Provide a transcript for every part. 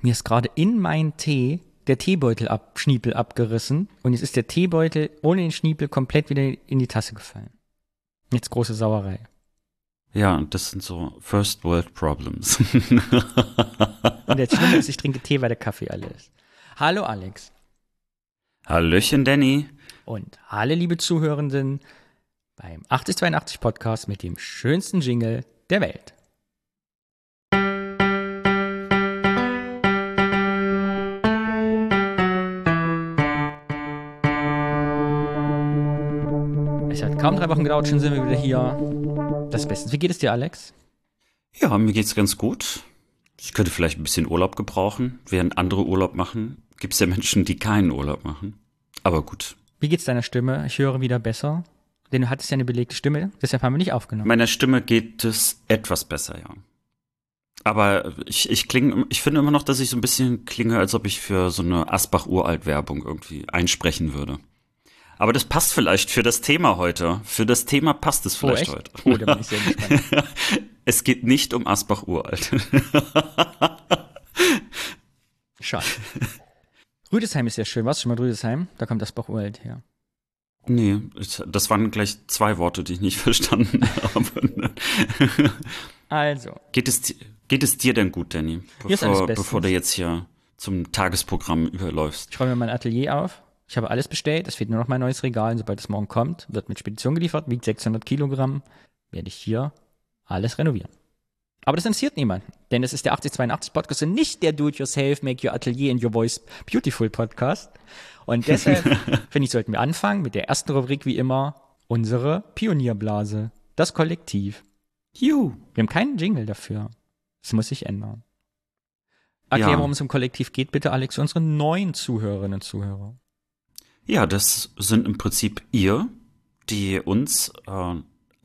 Mir ist gerade in meinen Tee der Teebeutel ab, Schniepel abgerissen und jetzt ist der Teebeutel ohne den Schniepel komplett wieder in die Tasse gefallen. Jetzt große Sauerei. Ja, das sind so First World Problems. und das Schlimme ist, ich trinke Tee, weil der Kaffee alle ist. Hallo Alex. Hallöchen Danny. Und hallo liebe Zuhörenden beim 8082 Podcast mit dem schönsten Jingle der Welt. Es hat kaum drei Wochen gedauert, schon sind wir wieder hier. Das Beste. Wie geht es dir, Alex? Ja, mir geht's ganz gut. Ich könnte vielleicht ein bisschen Urlaub gebrauchen. Während andere Urlaub machen, gibt es ja Menschen, die keinen Urlaub machen. Aber gut. Wie geht's deiner Stimme? Ich höre wieder besser. Denn du hattest ja eine belegte Stimme, deshalb haben wir nicht aufgenommen. Meiner Stimme geht es etwas besser, ja. Aber ich, ich klinge, ich finde immer noch, dass ich so ein bisschen klinge, als ob ich für so eine Asbach-Uralt-Werbung irgendwie einsprechen würde. Aber das passt vielleicht für das Thema heute. Für das Thema passt es oh, vielleicht oh, heute. Oh, da bin ich sehr gespannt. es geht nicht um Asbach uralt. Schade. Rüdesheim ist ja schön. Warst du schon mal Rüdesheim? Da kommt Asbach uralt her. Nee, das waren gleich zwei Worte, die ich nicht verstanden habe. also. Geht es, geht es dir denn gut, Danny? Bevor, bevor du jetzt hier zum Tagesprogramm überläufst. Ich räume mein Atelier auf ich habe alles bestellt, es fehlt nur noch mein neues Regal und sobald es morgen kommt, wird mit Spedition geliefert, wiegt 600 Kilogramm, werde ich hier alles renovieren. Aber das interessiert niemanden, denn es ist der 8082 Podcast und nicht der Do-it-yourself, make your atelier in your voice beautiful Podcast. Und deshalb finde ich, sollten wir anfangen mit der ersten Rubrik wie immer, unsere Pionierblase, das Kollektiv. Juhu. Wir haben keinen Jingle dafür. Das muss sich ändern. Erklär, ja. worum es im Kollektiv geht, bitte, Alex, unsere neuen Zuhörerinnen und Zuhörer. Ja, das sind im Prinzip ihr, die uns äh,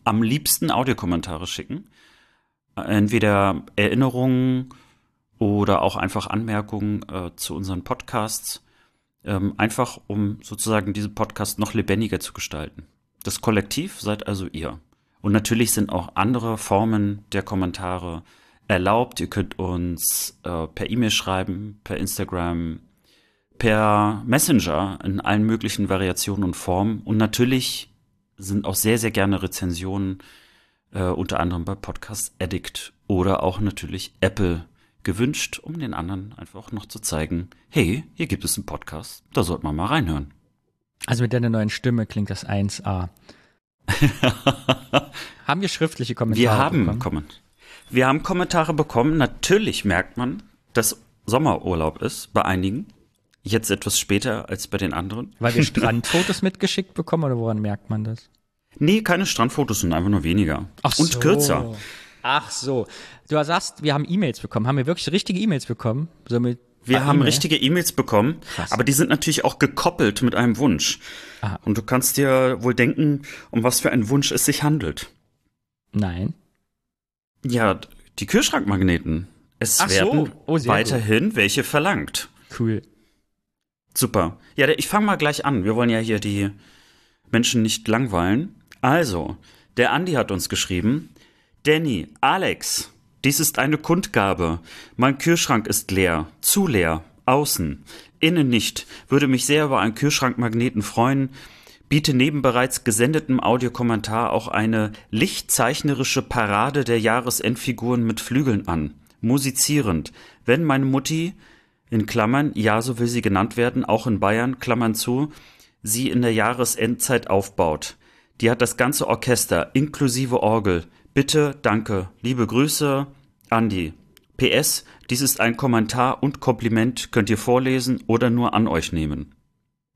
am liebsten Audiokommentare schicken. Entweder Erinnerungen oder auch einfach Anmerkungen äh, zu unseren Podcasts. Ähm, einfach um sozusagen diesen Podcast noch lebendiger zu gestalten. Das Kollektiv seid also ihr. Und natürlich sind auch andere Formen der Kommentare erlaubt. Ihr könnt uns äh, per E-Mail schreiben, per Instagram, per Messenger in allen möglichen Variationen und Formen. Und natürlich sind auch sehr, sehr gerne Rezensionen, äh, unter anderem bei Podcast Addict oder auch natürlich Apple gewünscht, um den anderen einfach noch zu zeigen, hey, hier gibt es einen Podcast, da sollte man mal reinhören. Also mit deiner neuen Stimme klingt das 1A. haben wir schriftliche Kommentare wir haben bekommen? Wir haben Kommentare bekommen. Natürlich merkt man, dass Sommerurlaub ist bei einigen. Jetzt etwas später als bei den anderen. Weil wir Strandfotos mitgeschickt bekommen oder woran merkt man das? Nee, keine Strandfotos, sind einfach nur weniger. Ach Und so. kürzer. Ach so. Du sagst, wir haben E-Mails bekommen. Haben wir wirklich richtige E-Mails bekommen? So mit wir haben e richtige E-Mails bekommen, Krass. aber die sind natürlich auch gekoppelt mit einem Wunsch. Aha. Und du kannst dir wohl denken, um was für einen Wunsch es sich handelt. Nein. Ja, die Kühlschrankmagneten. Es Ach werden so. oh, weiterhin gut. welche verlangt. Cool. Super. Ja, ich fange mal gleich an. Wir wollen ja hier die Menschen nicht langweilen. Also, der Andi hat uns geschrieben, Danny, Alex, dies ist eine Kundgabe. Mein Kühlschrank ist leer, zu leer, außen, innen nicht. Würde mich sehr über einen Kühlschrankmagneten freuen. Biete neben bereits gesendetem Audiokommentar auch eine lichtzeichnerische Parade der Jahresendfiguren mit Flügeln an. Musizierend. Wenn meine Mutti in Klammern, ja, so will sie genannt werden, auch in Bayern, Klammern zu, sie in der Jahresendzeit aufbaut. Die hat das ganze Orchester, inklusive Orgel. Bitte, danke. Liebe Grüße, Andi. PS, dies ist ein Kommentar und Kompliment, könnt ihr vorlesen oder nur an euch nehmen.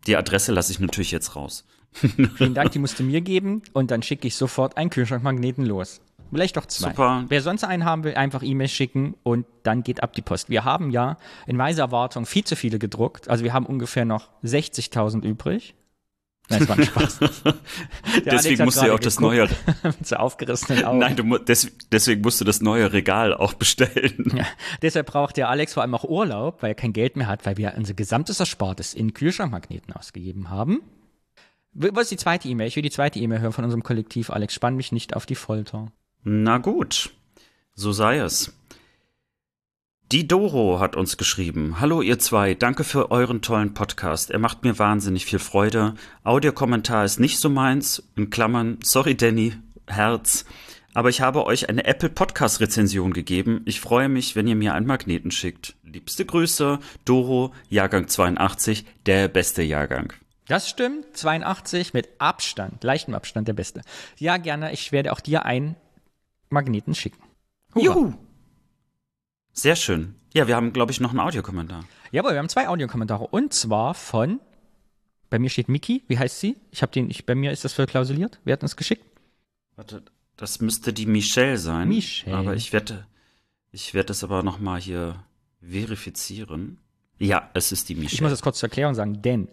Die Adresse lasse ich natürlich jetzt raus. Vielen Dank, die musst du mir geben und dann schicke ich sofort einen Kühlschrankmagneten los. Vielleicht doch zwei. Super. Wer sonst einen haben will, einfach E-Mail schicken und dann geht ab die Post. Wir haben ja in weiser Erwartung viel zu viele gedruckt. Also wir haben ungefähr noch 60.000 übrig. Nein, das war ein Spaß. deswegen musst du ja auch das neue. mit so aufgerissenen Augen. Nein, du, des, deswegen musst du das neue Regal auch bestellen. Ja, deshalb braucht der Alex vor allem auch Urlaub, weil er kein Geld mehr hat, weil wir unser gesamtes Erspartes in Kühlschrankmagneten ausgegeben haben. Was ist die zweite E-Mail? Ich will die zweite E-Mail hören von unserem Kollektiv. Alex, spann mich nicht auf die Folter. Na gut, so sei es. Die Doro hat uns geschrieben. Hallo ihr zwei, danke für euren tollen Podcast. Er macht mir wahnsinnig viel Freude. Audiokommentar ist nicht so meins. In Klammern, sorry Danny, Herz. Aber ich habe euch eine Apple Podcast Rezension gegeben. Ich freue mich, wenn ihr mir einen Magneten schickt. Liebste Grüße, Doro, Jahrgang 82, der beste Jahrgang. Das stimmt, 82 mit Abstand, leichtem Abstand der beste. Ja, gerne, ich werde auch dir einen Magneten schicken. Hurra. Juhu! Sehr schön. Ja, wir haben, glaube ich, noch einen Audiokommentar. Jawohl, wir haben zwei Audiokommentare. Und zwar von, bei mir steht Miki, wie heißt sie? Ich habe den, ich, bei mir ist das verklausuliert. Wer hat uns geschickt? Warte, das müsste die Michelle sein. Michelle. Aber ich werde, ich werde das aber nochmal hier verifizieren. Ja, es ist die Michelle. Ich muss das kurz zur Erklärung sagen, denn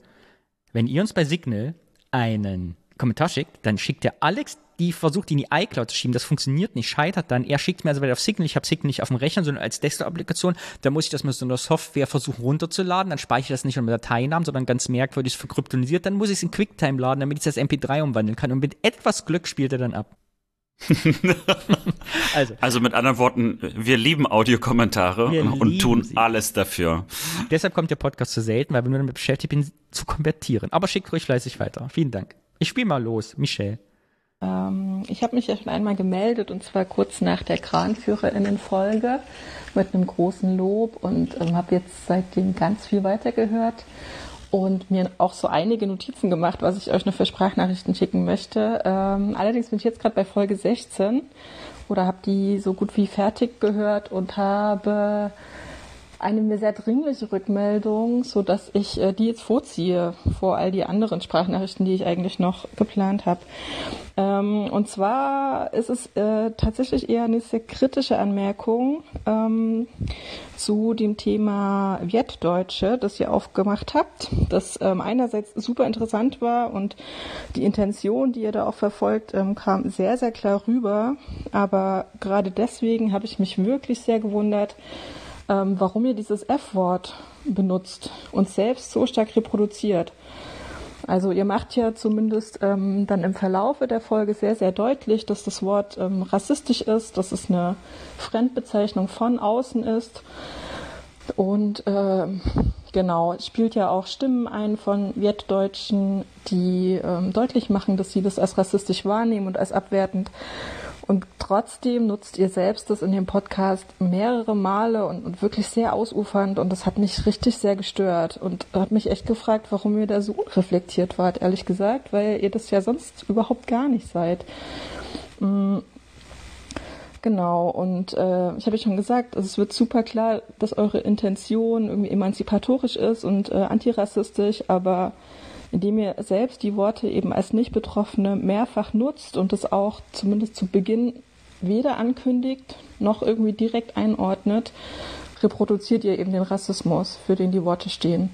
wenn ihr uns bei Signal einen Kommentar schickt, dann schickt der Alex die versucht, die in die iCloud zu schieben. Das funktioniert nicht, scheitert dann. Er schickt mir also weiter auf Signal. Ich habe Signal nicht auf dem Rechner, sondern als Desktop-Applikation. Da muss ich das mit so einer Software versuchen runterzuladen. Dann speichere ich das nicht unter Dateinamen, sondern ganz merkwürdig verkryptonisiert. Dann muss ich es in QuickTime laden, damit ich das MP3 umwandeln kann. Und mit etwas Glück spielt er dann ab. also. also mit anderen Worten, wir lieben Audiokommentare und tun sie. alles dafür. Deshalb kommt der Podcast so selten, weil wir nur damit beschäftigt sind, zu konvertieren. Aber schickt ruhig fleißig weiter. Vielen Dank. Ich spiele mal los, Michelle. Ähm, ich habe mich ja schon einmal gemeldet und zwar kurz nach der Kranführerinnenfolge mit einem großen Lob und ähm, habe jetzt seitdem ganz viel weitergehört und mir auch so einige Notizen gemacht, was ich euch noch für Sprachnachrichten schicken möchte. Ähm, allerdings bin ich jetzt gerade bei Folge 16 oder habe die so gut wie fertig gehört und habe eine mir sehr dringliche Rückmeldung, so dass ich äh, die jetzt vorziehe vor all die anderen Sprachnachrichten, die ich eigentlich noch geplant habe. Ähm, und zwar ist es äh, tatsächlich eher eine sehr kritische Anmerkung ähm, zu dem Thema Wertdeutsche, das ihr aufgemacht habt, das ähm, einerseits super interessant war und die Intention, die ihr da auch verfolgt, ähm, kam sehr, sehr klar rüber. Aber gerade deswegen habe ich mich wirklich sehr gewundert, ähm, warum ihr dieses F-Wort benutzt und selbst so stark reproduziert. Also ihr macht ja zumindest ähm, dann im Verlaufe der Folge sehr, sehr deutlich, dass das Wort ähm, rassistisch ist, dass es eine Fremdbezeichnung von außen ist. Und äh, genau, spielt ja auch Stimmen ein von Wertdeutschen, die ähm, deutlich machen, dass sie das als rassistisch wahrnehmen und als abwertend. Und trotzdem nutzt ihr selbst das in dem Podcast mehrere Male und, und, wirklich sehr ausufernd und das hat mich richtig sehr gestört und hat mich echt gefragt, warum ihr da so unreflektiert wart, ehrlich gesagt, weil ihr das ja sonst überhaupt gar nicht seid. Mhm. Genau, und äh, ich habe ja schon gesagt, also es wird super klar, dass eure Intention irgendwie emanzipatorisch ist und äh, antirassistisch, aber indem ihr selbst die Worte eben als Nicht-Betroffene mehrfach nutzt und es auch zumindest zu Beginn weder ankündigt noch irgendwie direkt einordnet, reproduziert ihr eben den Rassismus, für den die Worte stehen.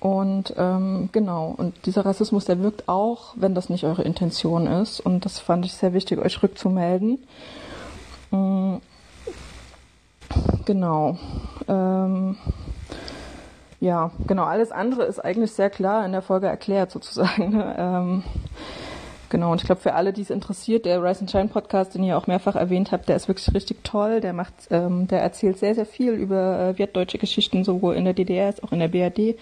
Und ähm, genau, und dieser Rassismus, der wirkt auch, wenn das nicht eure Intention ist. Und das fand ich sehr wichtig, euch rückzumelden. Mhm. Genau. Ähm, ja, genau, alles andere ist eigentlich sehr klar in der Folge erklärt sozusagen. Ähm, genau, und ich glaube, für alle, die es interessiert, der Rise and Shine Podcast, den ihr auch mehrfach erwähnt habt, der ist wirklich richtig toll. Der macht, ähm, der erzählt sehr, sehr viel über äh, wertdeutsche Geschichten, sowohl in der DDR als auch in der BRD.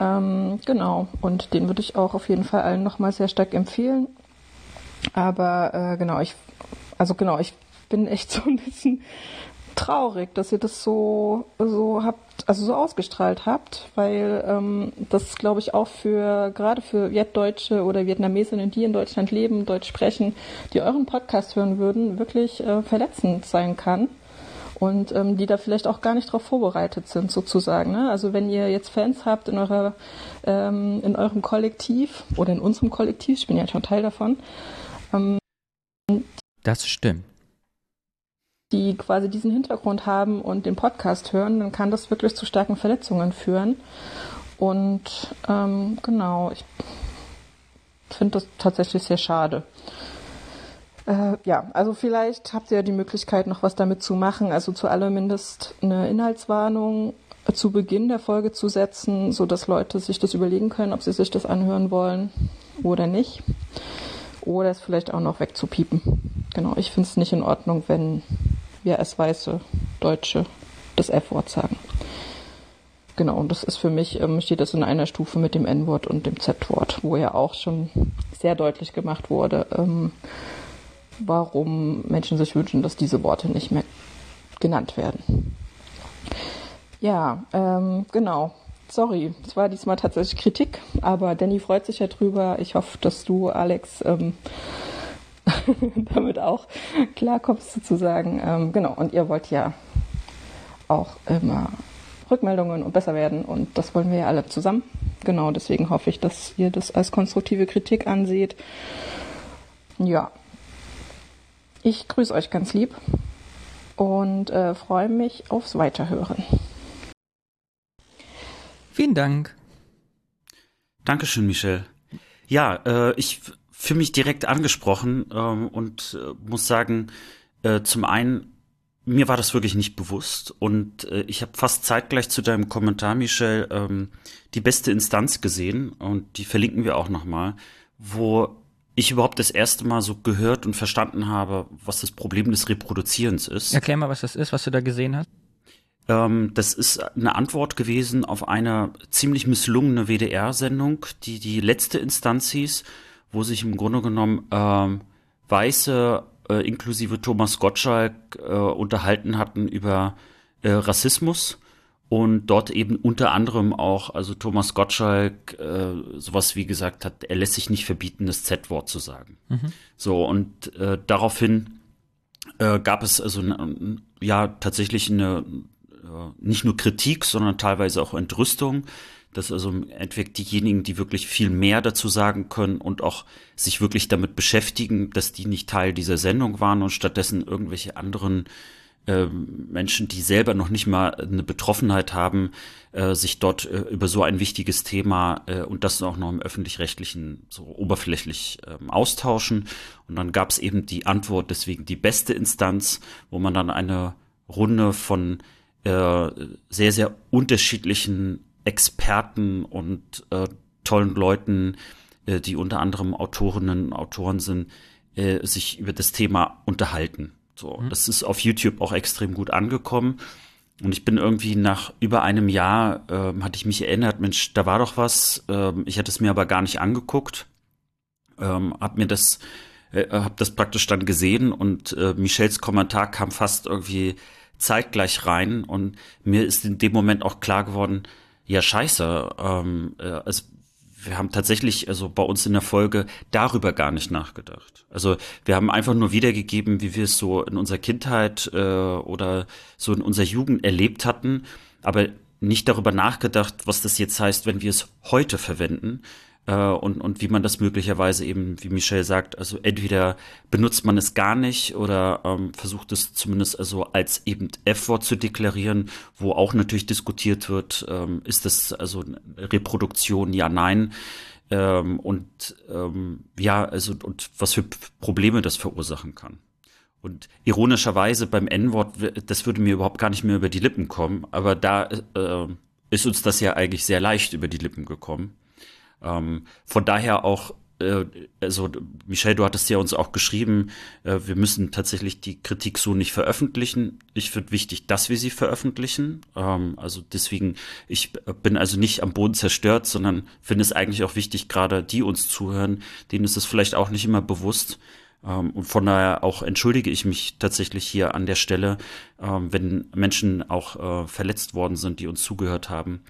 Ähm, genau, und den würde ich auch auf jeden Fall allen nochmal sehr stark empfehlen. Aber äh, genau, ich, also genau, ich bin echt so ein bisschen traurig, dass ihr das so, so habt, also so ausgestrahlt habt, weil ähm, das, glaube ich, auch für gerade für Vietdeutsche oder Vietnamesinnen, die in Deutschland leben, Deutsch sprechen, die euren Podcast hören würden, wirklich äh, verletzend sein kann und ähm, die da vielleicht auch gar nicht darauf vorbereitet sind, sozusagen. Ne? Also wenn ihr jetzt Fans habt in eurer ähm, in eurem Kollektiv oder in unserem Kollektiv, ich bin ja schon Teil davon. Ähm, das stimmt die quasi diesen Hintergrund haben und den Podcast hören, dann kann das wirklich zu starken Verletzungen führen. Und ähm, genau, ich finde das tatsächlich sehr schade. Äh, ja, also vielleicht habt ihr ja die Möglichkeit, noch was damit zu machen. Also zu allermindest eine Inhaltswarnung zu Beginn der Folge zu setzen, so dass Leute sich das überlegen können, ob sie sich das anhören wollen oder nicht. Oder es vielleicht auch noch wegzupiepen. Genau, ich finde es nicht in Ordnung, wenn wir als weiße Deutsche das F-Wort sagen. Genau, und das ist für mich, ähm, steht das in einer Stufe mit dem N-Wort und dem Z-Wort, wo ja auch schon sehr deutlich gemacht wurde, ähm, warum Menschen sich wünschen, dass diese Worte nicht mehr genannt werden. Ja, ähm, genau. Sorry, es war diesmal tatsächlich Kritik, aber Danny freut sich ja drüber. Ich hoffe, dass du, Alex, ähm, damit auch klarkommst sozusagen. Ähm, genau, und ihr wollt ja auch immer Rückmeldungen und besser werden und das wollen wir ja alle zusammen. Genau, deswegen hoffe ich, dass ihr das als konstruktive Kritik anseht. Ja, ich grüße euch ganz lieb und äh, freue mich aufs Weiterhören. Vielen Dank. Dankeschön, Michelle. Ja, äh, ich fühle mich direkt angesprochen ähm, und äh, muss sagen, äh, zum einen mir war das wirklich nicht bewusst und äh, ich habe fast zeitgleich zu deinem Kommentar, Michel, ähm, die beste Instanz gesehen und die verlinken wir auch nochmal, wo ich überhaupt das erste Mal so gehört und verstanden habe, was das Problem des Reproduzierens ist. Erklär mal, was das ist, was du da gesehen hast. Ähm, das ist eine Antwort gewesen auf eine ziemlich misslungene WDR-Sendung, die die letzte Instanz hieß, wo sich im Grunde genommen ähm, weiße äh, inklusive Thomas Gottschalk äh, unterhalten hatten über äh, Rassismus und dort eben unter anderem auch, also Thomas Gottschalk äh, sowas wie gesagt hat, er lässt sich nicht verbieten, das Z-Wort zu sagen. Mhm. So und äh, daraufhin äh, gab es also ja tatsächlich eine nicht nur Kritik, sondern teilweise auch Entrüstung dass also im Endeffekt diejenigen, die wirklich viel mehr dazu sagen können und auch sich wirklich damit beschäftigen, dass die nicht Teil dieser Sendung waren und stattdessen irgendwelche anderen äh, Menschen, die selber noch nicht mal eine Betroffenheit haben, äh, sich dort äh, über so ein wichtiges Thema äh, und das auch noch im öffentlich-rechtlichen so oberflächlich ähm, austauschen. Und dann gab es eben die Antwort, deswegen die beste Instanz, wo man dann eine Runde von äh, sehr, sehr unterschiedlichen Experten und äh, tollen Leuten, äh, die unter anderem Autorinnen und Autoren sind, äh, sich über das Thema unterhalten. So, mhm. das ist auf YouTube auch extrem gut angekommen. Und ich bin irgendwie nach über einem Jahr, äh, hatte ich mich erinnert, Mensch, da war doch was. Ähm, ich hatte es mir aber gar nicht angeguckt. Ähm, hab mir das, äh, hab das praktisch dann gesehen und äh, Michels Kommentar kam fast irgendwie zeitgleich rein und mir ist in dem Moment auch klar geworden, ja, scheiße. Ähm, äh, also wir haben tatsächlich, also bei uns in der Folge, darüber gar nicht nachgedacht. Also wir haben einfach nur wiedergegeben, wie wir es so in unserer Kindheit äh, oder so in unserer Jugend erlebt hatten, aber nicht darüber nachgedacht, was das jetzt heißt, wenn wir es heute verwenden äh, und, und wie man das möglicherweise eben, wie Michelle sagt, also entweder benutzt man es gar nicht oder ähm, versucht es zumindest also als eben F-Wort zu deklarieren, wo auch natürlich diskutiert wird, ähm, ist das also Reproduktion, ja, nein. Ähm, und ähm, ja, also und was für Probleme das verursachen kann. Und ironischerweise beim N-Wort, das würde mir überhaupt gar nicht mehr über die Lippen kommen, aber da äh, ist uns das ja eigentlich sehr leicht über die Lippen gekommen. Ähm, von daher auch äh, also Michelle, du hattest ja uns auch geschrieben, äh, wir müssen tatsächlich die Kritik so nicht veröffentlichen. Ich finde wichtig, dass wir sie veröffentlichen. Ähm, also deswegen, ich bin also nicht am Boden zerstört, sondern finde es eigentlich auch wichtig, gerade die uns zuhören, denen ist es vielleicht auch nicht immer bewusst. Ähm, und von daher auch entschuldige ich mich tatsächlich hier an der Stelle, ähm, wenn Menschen auch äh, verletzt worden sind, die uns zugehört haben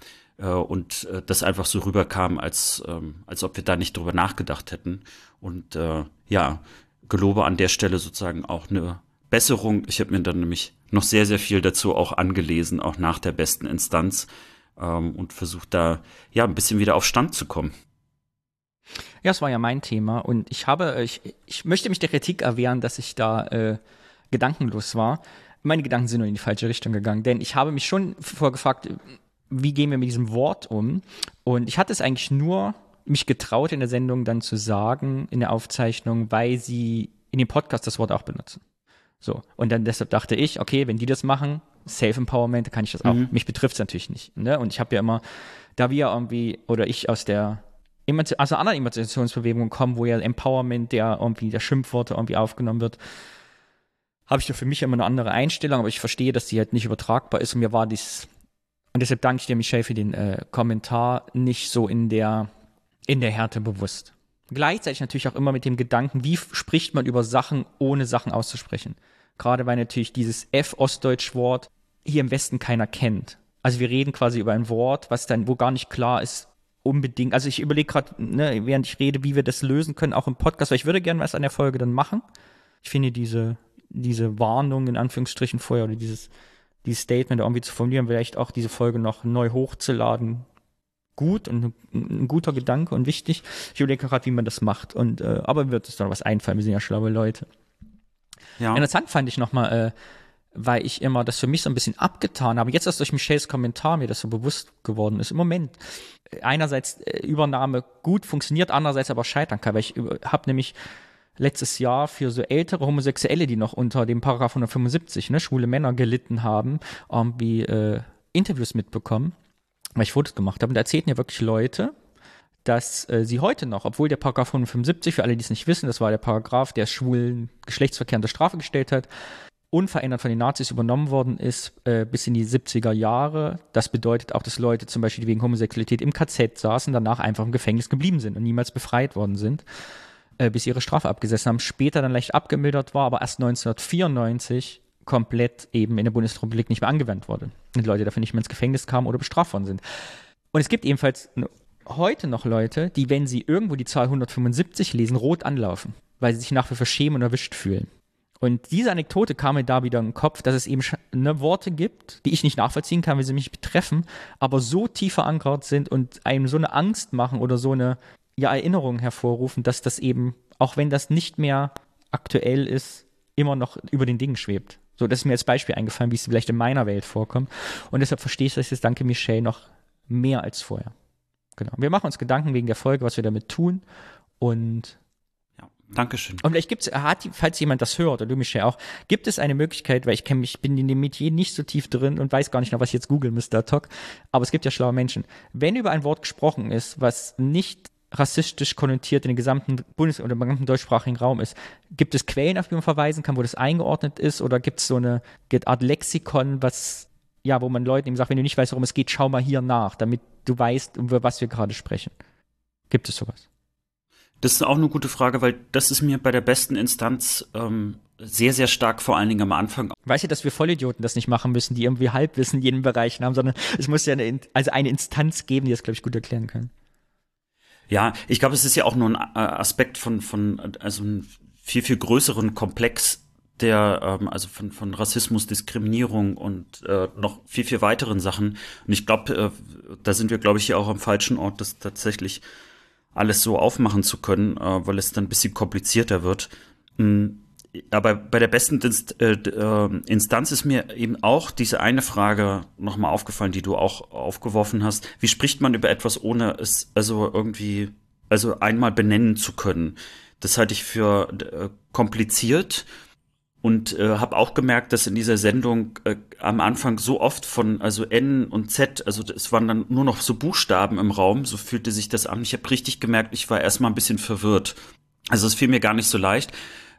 und äh, das einfach so rüberkam, als, ähm, als ob wir da nicht drüber nachgedacht hätten. Und äh, ja, gelobe an der Stelle sozusagen auch eine Besserung. Ich habe mir dann nämlich noch sehr, sehr viel dazu auch angelesen, auch nach der besten Instanz ähm, und versucht da ja ein bisschen wieder auf Stand zu kommen. Ja, es war ja mein Thema und ich habe, ich, ich möchte mich der Kritik erwehren, dass ich da äh, gedankenlos war. Meine Gedanken sind nur in die falsche Richtung gegangen, denn ich habe mich schon vorgefragt, wie gehen wir mit diesem Wort um? Und ich hatte es eigentlich nur mich getraut, in der Sendung dann zu sagen, in der Aufzeichnung, weil sie in dem Podcast das Wort auch benutzen. So. Und dann deshalb dachte ich, okay, wenn die das machen, Self-Empowerment, kann ich das auch. Mhm. Mich betrifft es natürlich nicht. Ne? Und ich habe ja immer, da wir irgendwie, oder ich aus der also anderen Emanzipationsbewegungen kommen, wo ja Empowerment, der irgendwie der Schimpfworte irgendwie aufgenommen wird, habe ich da für mich immer eine andere Einstellung, aber ich verstehe, dass die halt nicht übertragbar ist und mir war dies und deshalb danke ich dir, Michelle, für den äh, Kommentar nicht so in der in der Härte bewusst. Gleichzeitig natürlich auch immer mit dem Gedanken, wie spricht man über Sachen, ohne Sachen auszusprechen. Gerade weil natürlich dieses F-Ostdeutsch-Wort hier im Westen keiner kennt. Also wir reden quasi über ein Wort, was dann, wo gar nicht klar ist, unbedingt. Also ich überlege gerade, ne, während ich rede, wie wir das lösen können, auch im Podcast, weil ich würde gerne was an der Folge dann machen. Ich finde diese, diese Warnung in Anführungsstrichen vorher oder dieses, dieses Statement irgendwie zu formulieren, vielleicht auch diese Folge noch neu hochzuladen, gut und ein guter Gedanke und wichtig. Ich überlege gerade, wie man das macht. Und äh, aber wird es doch was einfallen. Wir sind ja schlaue Leute. Ja. Interessant fand ich nochmal, äh, weil ich immer das für mich so ein bisschen abgetan habe. Jetzt erst durch Michels Kommentar mir das so bewusst geworden ist. Im Moment einerseits äh, Übernahme gut funktioniert, andererseits aber scheitern kann. Weil ich habe nämlich letztes Jahr für so ältere Homosexuelle, die noch unter dem Paragraph 175, ne, schwule Männer gelitten haben, irgendwie äh, Interviews mitbekommen weil ich Fotos gemacht habe. Und da erzählten ja wirklich Leute, dass äh, sie heute noch, obwohl der Paragraph 175, für alle, die es nicht wissen, das war der Paragraph, der schwulen Geschlechtsverkehr unter Strafe gestellt hat, unverändert von den Nazis übernommen worden ist äh, bis in die 70er Jahre. Das bedeutet auch, dass Leute zum Beispiel, die wegen Homosexualität im KZ saßen, danach einfach im Gefängnis geblieben sind und niemals befreit worden sind, äh, bis ihre Strafe abgesessen haben. Später dann leicht abgemildert war, aber erst 1994 komplett eben in der Bundesrepublik nicht mehr angewendet wurde. Und Leute dafür nicht mehr ins Gefängnis kamen oder bestraft worden sind. Und es gibt ebenfalls heute noch Leute, die, wenn sie irgendwo die Zahl 175 lesen, rot anlaufen, weil sie sich nach wie vor schämen und erwischt fühlen. Und diese Anekdote kam mir da wieder in den Kopf, dass es eben ne, Worte gibt, die ich nicht nachvollziehen kann, wie sie mich betreffen, aber so tief verankert sind und einem so eine Angst machen oder so eine ja, Erinnerung hervorrufen, dass das eben, auch wenn das nicht mehr aktuell ist, immer noch über den Dingen schwebt. So, das ist mir als Beispiel eingefallen, wie es vielleicht in meiner Welt vorkommt. Und deshalb verstehe ich das jetzt, danke Michelle, noch mehr als vorher. Genau. Wir machen uns Gedanken wegen der Folge, was wir damit tun. Und ja, Dankeschön. Und vielleicht gibt es, falls jemand das hört, oder du Michelle auch, gibt es eine Möglichkeit, weil ich kenne mich, bin in dem Metier nicht so tief drin und weiß gar nicht noch, was ich jetzt googeln müsste, Talk, aber es gibt ja schlaue Menschen. Wenn über ein Wort gesprochen ist, was nicht rassistisch konnotiert in den gesamten Bundes- oder im gesamten deutschsprachigen Raum ist. Gibt es Quellen, auf die man verweisen kann, wo das eingeordnet ist? Oder gibt es so eine Art Lexikon, was, ja, wo man Leuten eben sagt, wenn du nicht weißt, worum es geht, schau mal hier nach, damit du weißt, über was wir gerade sprechen. Gibt es sowas? Das ist auch eine gute Frage, weil das ist mir bei der besten Instanz ähm, sehr, sehr stark vor allen Dingen am Anfang. Weißt du, dass wir Vollidioten das nicht machen müssen, die irgendwie Halbwissen in jedem Bereich haben, sondern es muss ja eine, also eine Instanz geben, die das, glaube ich, gut erklären kann. Ja, ich glaube, es ist ja auch nur ein äh, Aspekt von, von also einem viel, viel größeren Komplex der, ähm, also von, von Rassismus, Diskriminierung und äh, noch viel, viel weiteren Sachen. Und ich glaube, äh, da sind wir, glaube ich, hier auch am falschen Ort, das tatsächlich alles so aufmachen zu können, äh, weil es dann ein bisschen komplizierter wird. Mhm aber bei der besten äh, äh, Instanz ist mir eben auch diese eine Frage nochmal aufgefallen, die du auch aufgeworfen hast. Wie spricht man über etwas, ohne es also irgendwie, also einmal benennen zu können? Das halte ich für äh, kompliziert und äh, habe auch gemerkt, dass in dieser Sendung äh, am Anfang so oft von also N und Z, also es waren dann nur noch so Buchstaben im Raum, so fühlte sich das an. Ich habe richtig gemerkt, ich war erstmal ein bisschen verwirrt. Also es fiel mir gar nicht so leicht.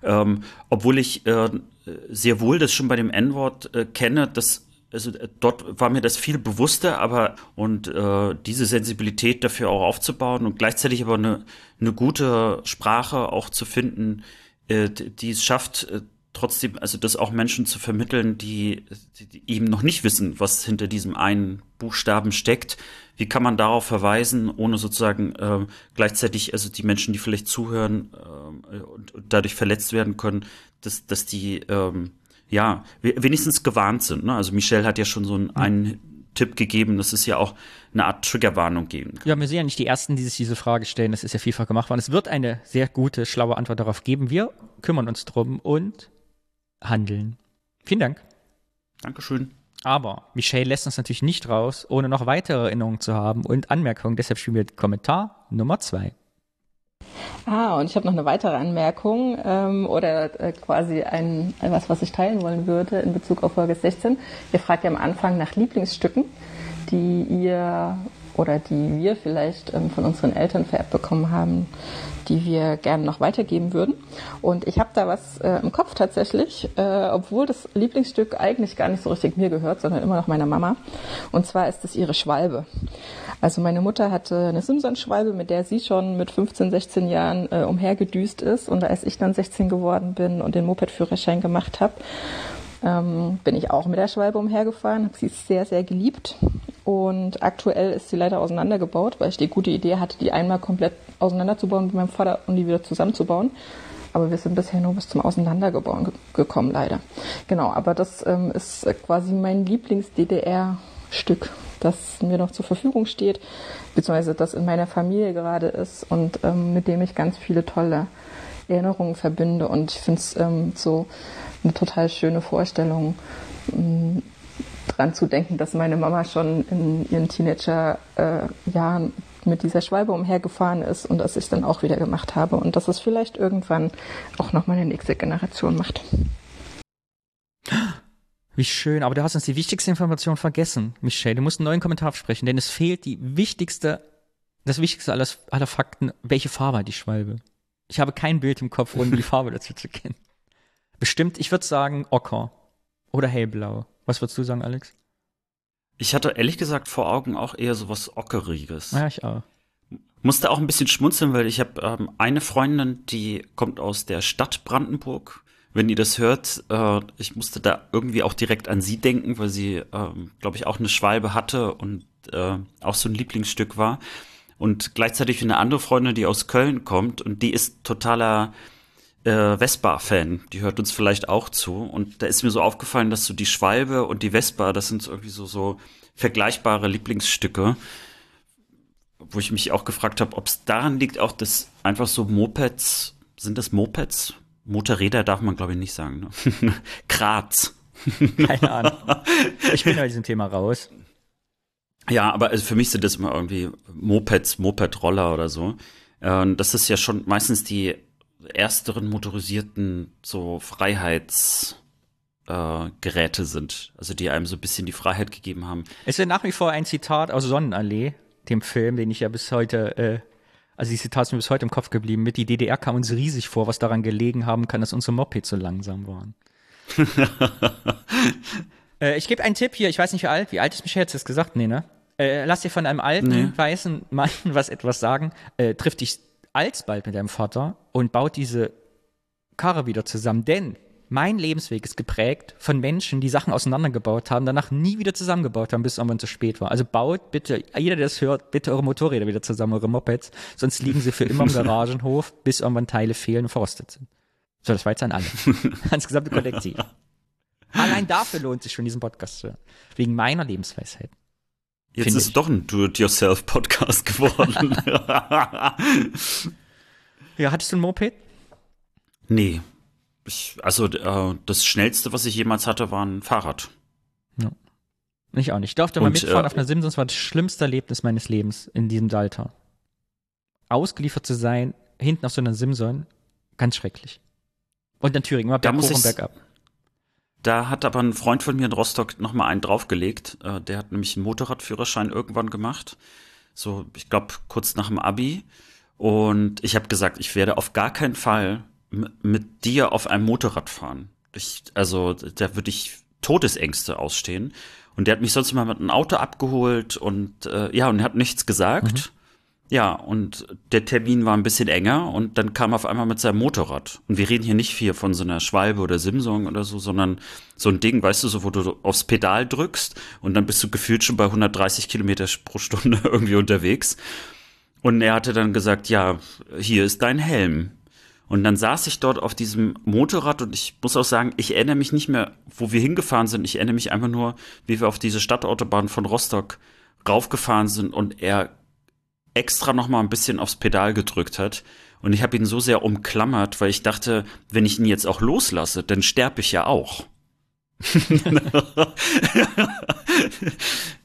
Ähm, obwohl ich äh, sehr wohl das schon bei dem N-Wort äh, kenne, dass also äh, dort war mir das viel bewusster, aber und äh, diese Sensibilität dafür auch aufzubauen und gleichzeitig aber eine, eine gute Sprache auch zu finden, äh, die es schafft, äh, trotzdem, also das auch Menschen zu vermitteln, die, die, eben noch nicht wissen, was hinter diesem einen Buchstaben steckt. Wie kann man darauf verweisen, ohne sozusagen äh, gleichzeitig, also die Menschen, die vielleicht zuhören äh, und, und, dadurch verletzt werden können, dass, dass die ähm, ja wenigstens gewarnt sind. Ne? Also Michelle hat ja schon so einen, einen Tipp gegeben, dass es ja auch eine Art Triggerwarnung geben kann. Ja, wir sind ja nicht die Ersten, die sich diese Frage stellen. Das ist ja vielfach gemacht worden. Es wird eine sehr gute, schlaue Antwort darauf geben. Wir kümmern uns drum und handeln. Vielen Dank. Dankeschön. Aber Michelle lässt uns natürlich nicht raus, ohne noch weitere Erinnerungen zu haben und Anmerkungen. Deshalb spielen wir Kommentar Nummer zwei. Ah, und ich habe noch eine weitere Anmerkung ähm, oder äh, quasi ein, etwas, was ich teilen wollen würde in Bezug auf Folge 16. Ihr fragt ja am Anfang nach Lieblingsstücken, die ihr oder die wir vielleicht ähm, von unseren Eltern vererbt bekommen haben, die wir gerne noch weitergeben würden. Und ich habe da was äh, im Kopf tatsächlich, äh, obwohl das Lieblingsstück eigentlich gar nicht so richtig mir gehört, sondern immer noch meiner Mama. Und zwar ist es ihre Schwalbe. Also meine Mutter hatte eine Simpson-Schwalbe, mit der sie schon mit 15, 16 Jahren äh, umhergedüst ist. Und als ich dann 16 geworden bin und den Moped-Führerschein gemacht habe, ähm, bin ich auch mit der Schwalbe umhergefahren, habe sie sehr, sehr geliebt. Und aktuell ist sie leider auseinandergebaut, weil ich die gute Idee hatte, die einmal komplett auseinanderzubauen mit meinem Vater und die wieder zusammenzubauen. Aber wir sind bisher nur bis zum Auseinandergebauen gekommen, leider. Genau, aber das ähm, ist quasi mein Lieblings-DDR-Stück, das mir noch zur Verfügung steht, beziehungsweise das in meiner Familie gerade ist und ähm, mit dem ich ganz viele tolle Erinnerungen verbinde. Und ich finde es ähm, so eine total schöne Vorstellung, dran zu denken, dass meine Mama schon in ihren Teenagerjahren äh, mit dieser Schwalbe umhergefahren ist und dass ich dann auch wieder gemacht habe und dass es vielleicht irgendwann auch noch meine nächste Generation macht. Wie schön, aber du hast uns die wichtigste Information vergessen, Michelle. Du musst einen neuen Kommentar sprechen, denn es fehlt die wichtigste, das wichtigste aller, aller Fakten. Welche Farbe hat die Schwalbe? Ich habe kein Bild im Kopf, ohne die Farbe dazu zu kennen. Bestimmt, ich würde sagen Ocker oder hellblau. Was würdest du sagen, Alex? Ich hatte ehrlich gesagt vor Augen auch eher so was Ockeriges. Ja, ich auch. Musste auch ein bisschen schmunzeln, weil ich habe ähm, eine Freundin, die kommt aus der Stadt Brandenburg. Wenn ihr das hört, äh, ich musste da irgendwie auch direkt an sie denken, weil sie, ähm, glaube ich, auch eine Schwalbe hatte und äh, auch so ein Lieblingsstück war. Und gleichzeitig eine andere Freundin, die aus Köln kommt und die ist totaler äh, Vespa-Fan. Die hört uns vielleicht auch zu. Und da ist mir so aufgefallen, dass so die Schwalbe und die Vespa, das sind so irgendwie so, so vergleichbare Lieblingsstücke. Wo ich mich auch gefragt habe, ob es daran liegt, auch dass einfach so Mopeds, sind das Mopeds? Motorräder darf man, glaube ich, nicht sagen. Ne? Graz. Keine Ahnung. Ich bin bei diesem Thema raus. Ja, aber also für mich sind das immer irgendwie Mopeds, Moped-Roller oder so. Äh, das ist ja schon meistens die ersteren motorisierten so Freiheitsgeräte äh, sind, also die einem so ein bisschen die Freiheit gegeben haben. Es ist nach wie vor ein Zitat aus Sonnenallee, dem Film, den ich ja bis heute, äh, also die Zitat ist mir bis heute im Kopf geblieben, mit die DDR kam uns riesig vor, was daran gelegen haben kann, dass unsere Mopeds so langsam waren. äh, ich gebe einen Tipp hier, ich weiß nicht wie alt, wie alt ist Michel, jetzt das gesagt? Nee, ne? Äh, lass dir von einem alten, nee. weißen Mann was etwas sagen, äh, trifft dich alsbald mit deinem Vater und baut diese Karre wieder zusammen. Denn mein Lebensweg ist geprägt von Menschen, die Sachen auseinandergebaut haben, danach nie wieder zusammengebaut haben, bis es irgendwann zu spät war. Also baut bitte, jeder, der das hört, bitte eure Motorräder wieder zusammen, eure Mopeds, sonst liegen sie für immer im Garagenhof, bis irgendwann Teile fehlen und verrostet sind. So, das war jetzt an alle. Ans gesamte Kollektiv. Allein dafür lohnt sich schon, diesen Podcast zu hören. Wegen meiner Lebensweisheit. Jetzt ist es doch ein Do-it-yourself-Podcast geworden. ja, hattest du ein Moped? Nee. Ich, also äh, das Schnellste, was ich jemals hatte, war ein Fahrrad. Ja. Ich auch nicht. Ich durfte mal mitfahren äh, auf einer Simpsons, war das schlimmste Erlebnis meines Lebens in diesem Alter. Ausgeliefert zu sein, hinten auf so einer Simson, ganz schrecklich. Und in Thüringen, immer berghoch und bergab. Da hat aber ein Freund von mir in Rostock noch mal einen draufgelegt. Äh, der hat nämlich einen Motorradführerschein irgendwann gemacht. So, ich glaube, kurz nach dem Abi. Und ich habe gesagt, ich werde auf gar keinen Fall mit dir auf einem Motorrad fahren. Ich, also, da würde ich Todesängste ausstehen. Und der hat mich sonst immer mit einem Auto abgeholt und äh, ja, und hat nichts gesagt. Mhm. Ja, und der Termin war ein bisschen enger und dann kam er auf einmal mit seinem Motorrad. Und wir reden hier nicht viel von so einer Schwalbe oder Simsong oder so, sondern so ein Ding, weißt du, so wo du aufs Pedal drückst und dann bist du gefühlt schon bei 130 Kilometer pro Stunde irgendwie unterwegs. Und er hatte dann gesagt, ja, hier ist dein Helm. Und dann saß ich dort auf diesem Motorrad und ich muss auch sagen, ich erinnere mich nicht mehr, wo wir hingefahren sind. Ich erinnere mich einfach nur, wie wir auf diese Stadtautobahn von Rostock raufgefahren sind und er extra noch mal ein bisschen aufs Pedal gedrückt hat. Und ich habe ihn so sehr umklammert, weil ich dachte, wenn ich ihn jetzt auch loslasse, dann sterbe ich ja auch.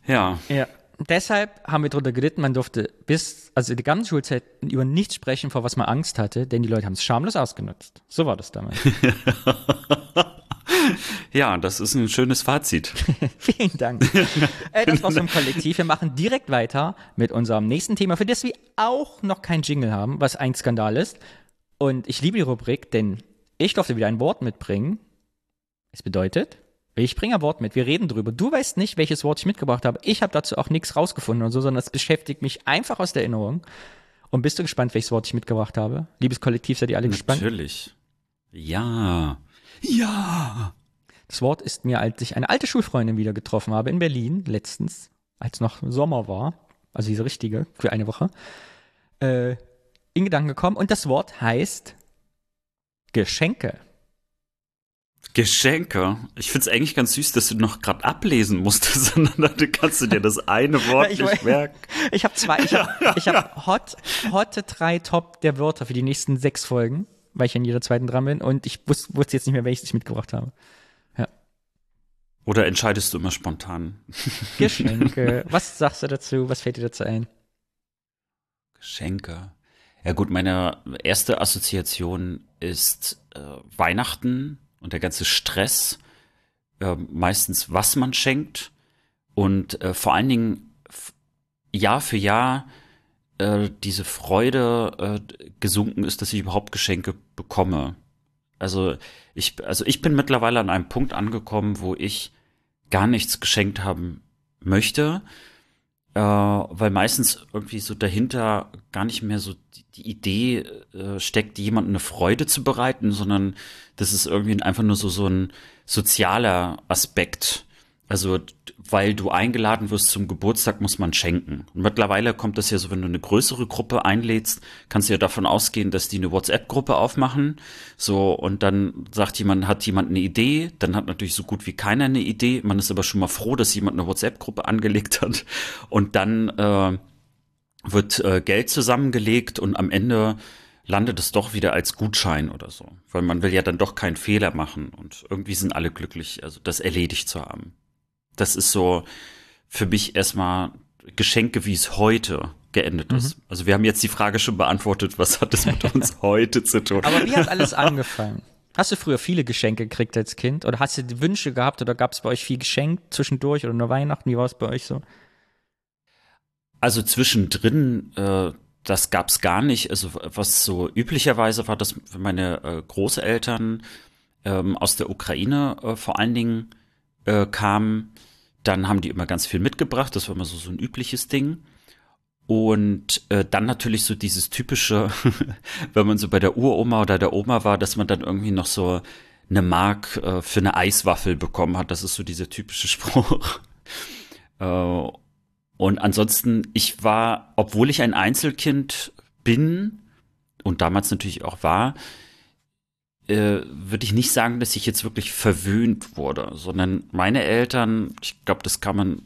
ja. Ja. Deshalb haben wir darunter gelitten, man durfte bis, also die ganze Schulzeit über nichts sprechen, vor was man Angst hatte, denn die Leute haben es schamlos ausgenutzt. So war das damals. Ja, das ist ein schönes Fazit. Vielen Dank. äh, das war's vom Kollektiv. Wir machen direkt weiter mit unserem nächsten Thema, für das wir auch noch kein Jingle haben, was ein Skandal ist. Und ich liebe die Rubrik, denn ich durfte wieder ein Wort mitbringen. Es bedeutet, ich bringe ein Wort mit, wir reden drüber. Du weißt nicht, welches Wort ich mitgebracht habe. Ich habe dazu auch nichts rausgefunden oder so, sondern es beschäftigt mich einfach aus der Erinnerung. Und bist du gespannt, welches Wort ich mitgebracht habe? Liebes Kollektiv, seid ihr alle gespannt? Natürlich. Ja. Ja. Das Wort ist mir, als ich eine alte Schulfreundin wieder getroffen habe in Berlin, letztens, als noch Sommer war, also diese richtige, für eine Woche, äh, in Gedanken gekommen. Und das Wort heißt Geschenke. Geschenke. Ich find's eigentlich ganz süß, dass du noch gerade ablesen musstest, sondern dann kannst du dir das eine Wort Ich- nicht merken. Ich habe zwei, ich habe ich hab hot, hotte drei Top der Wörter für die nächsten sechs Folgen, weil ich in jeder zweiten dran bin und ich wus, wusste jetzt nicht mehr, welches ich mitgebracht habe. Oder entscheidest du immer spontan? Geschenke. Was sagst du dazu? Was fällt dir dazu ein? Geschenke. Ja gut, meine erste Assoziation ist äh, Weihnachten und der ganze Stress. Äh, meistens, was man schenkt. Und äh, vor allen Dingen Jahr für Jahr äh, diese Freude äh, gesunken ist, dass ich überhaupt Geschenke bekomme. Also ich, also ich bin mittlerweile an einem Punkt angekommen, wo ich gar nichts geschenkt haben möchte äh, weil meistens irgendwie so dahinter gar nicht mehr so die, die Idee äh, steckt, jemandem eine Freude zu bereiten, sondern das ist irgendwie einfach nur so, so ein sozialer Aspekt. Also, weil du eingeladen wirst zum Geburtstag, muss man schenken. Und mittlerweile kommt das ja so, wenn du eine größere Gruppe einlädst, kannst du ja davon ausgehen, dass die eine WhatsApp-Gruppe aufmachen. So, und dann sagt jemand, hat jemand eine Idee, dann hat natürlich so gut wie keiner eine Idee. Man ist aber schon mal froh, dass jemand eine WhatsApp-Gruppe angelegt hat. Und dann äh, wird äh, Geld zusammengelegt und am Ende landet es doch wieder als Gutschein oder so. Weil man will ja dann doch keinen Fehler machen und irgendwie sind alle glücklich, also das erledigt zu haben. Das ist so für mich erstmal Geschenke, wie es heute geendet ist. Also wir haben jetzt die Frage schon beantwortet, was hat es mit uns heute zu tun? Aber wie hat alles angefangen? Hast du früher viele Geschenke gekriegt als Kind? Oder hast du die Wünsche gehabt oder gab es bei euch viel Geschenk zwischendurch oder nur Weihnachten? Wie war es bei euch so? Also zwischendrin, äh, das gab's gar nicht. Also was so üblicherweise war, dass meine äh, Großeltern ähm, aus der Ukraine äh, vor allen Dingen äh, kamen. Dann haben die immer ganz viel mitgebracht. Das war immer so, so ein übliches Ding. Und äh, dann natürlich so dieses typische, wenn man so bei der Uroma oder der Oma war, dass man dann irgendwie noch so eine Mark äh, für eine Eiswaffel bekommen hat. Das ist so dieser typische Spruch. äh, und ansonsten, ich war, obwohl ich ein Einzelkind bin und damals natürlich auch war, äh, würde ich nicht sagen, dass ich jetzt wirklich verwöhnt wurde, sondern meine Eltern, ich glaube, das kann man,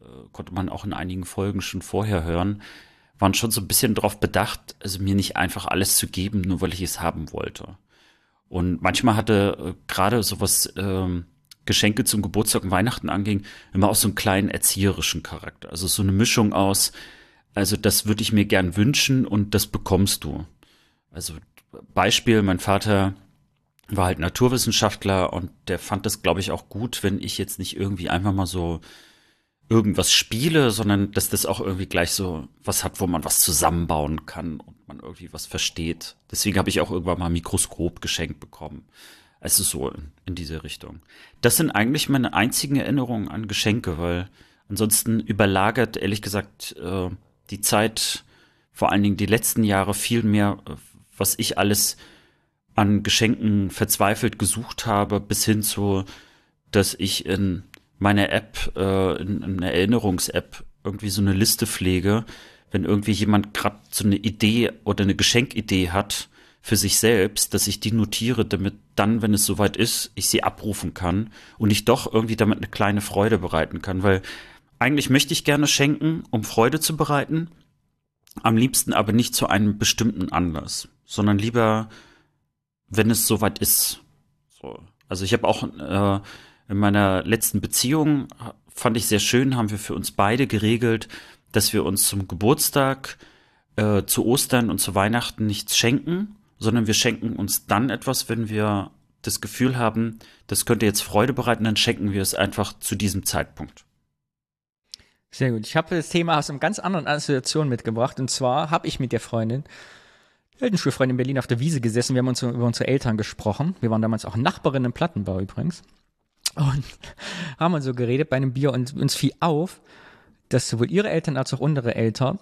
äh, konnte man auch in einigen Folgen schon vorher hören, waren schon so ein bisschen darauf bedacht, also mir nicht einfach alles zu geben, nur weil ich es haben wollte. Und manchmal hatte äh, gerade sowas ähm, Geschenke zum Geburtstag und Weihnachten anging, immer auch so einen kleinen erzieherischen Charakter. Also so eine Mischung aus, also das würde ich mir gern wünschen und das bekommst du. Also Beispiel, mein Vater war halt Naturwissenschaftler und der fand das, glaube ich, auch gut, wenn ich jetzt nicht irgendwie einfach mal so irgendwas spiele, sondern dass das auch irgendwie gleich so was hat, wo man was zusammenbauen kann und man irgendwie was versteht. Deswegen habe ich auch irgendwann mal ein Mikroskop geschenkt bekommen. Also so in, in diese Richtung. Das sind eigentlich meine einzigen Erinnerungen an Geschenke, weil ansonsten überlagert, ehrlich gesagt, äh, die Zeit, vor allen Dingen die letzten Jahre, viel mehr, äh, was ich alles an Geschenken verzweifelt gesucht habe, bis hin zu, dass ich in meiner App, äh, in, in einer Erinnerungs-App, irgendwie so eine Liste pflege, wenn irgendwie jemand gerade so eine Idee oder eine Geschenkidee hat für sich selbst, dass ich die notiere, damit dann, wenn es soweit ist, ich sie abrufen kann und ich doch irgendwie damit eine kleine Freude bereiten kann, weil eigentlich möchte ich gerne schenken, um Freude zu bereiten, am liebsten aber nicht zu einem bestimmten Anlass, sondern lieber, wenn es soweit ist. So. Also ich habe auch äh, in meiner letzten Beziehung, fand ich sehr schön, haben wir für uns beide geregelt, dass wir uns zum Geburtstag, äh, zu Ostern und zu Weihnachten nichts schenken, sondern wir schenken uns dann etwas, wenn wir das Gefühl haben, das könnte jetzt Freude bereiten, dann schenken wir es einfach zu diesem Zeitpunkt. Sehr gut. Ich habe das Thema aus einer ganz anderen Assoziation mitgebracht. Und zwar habe ich mit der Freundin, alten Schulfreundin in Berlin auf der Wiese gesessen. Wir haben uns über unsere Eltern gesprochen. Wir waren damals auch Nachbarinnen im Plattenbau übrigens. Und haben uns so geredet bei einem Bier und uns fiel auf, dass sowohl ihre Eltern als auch unsere Eltern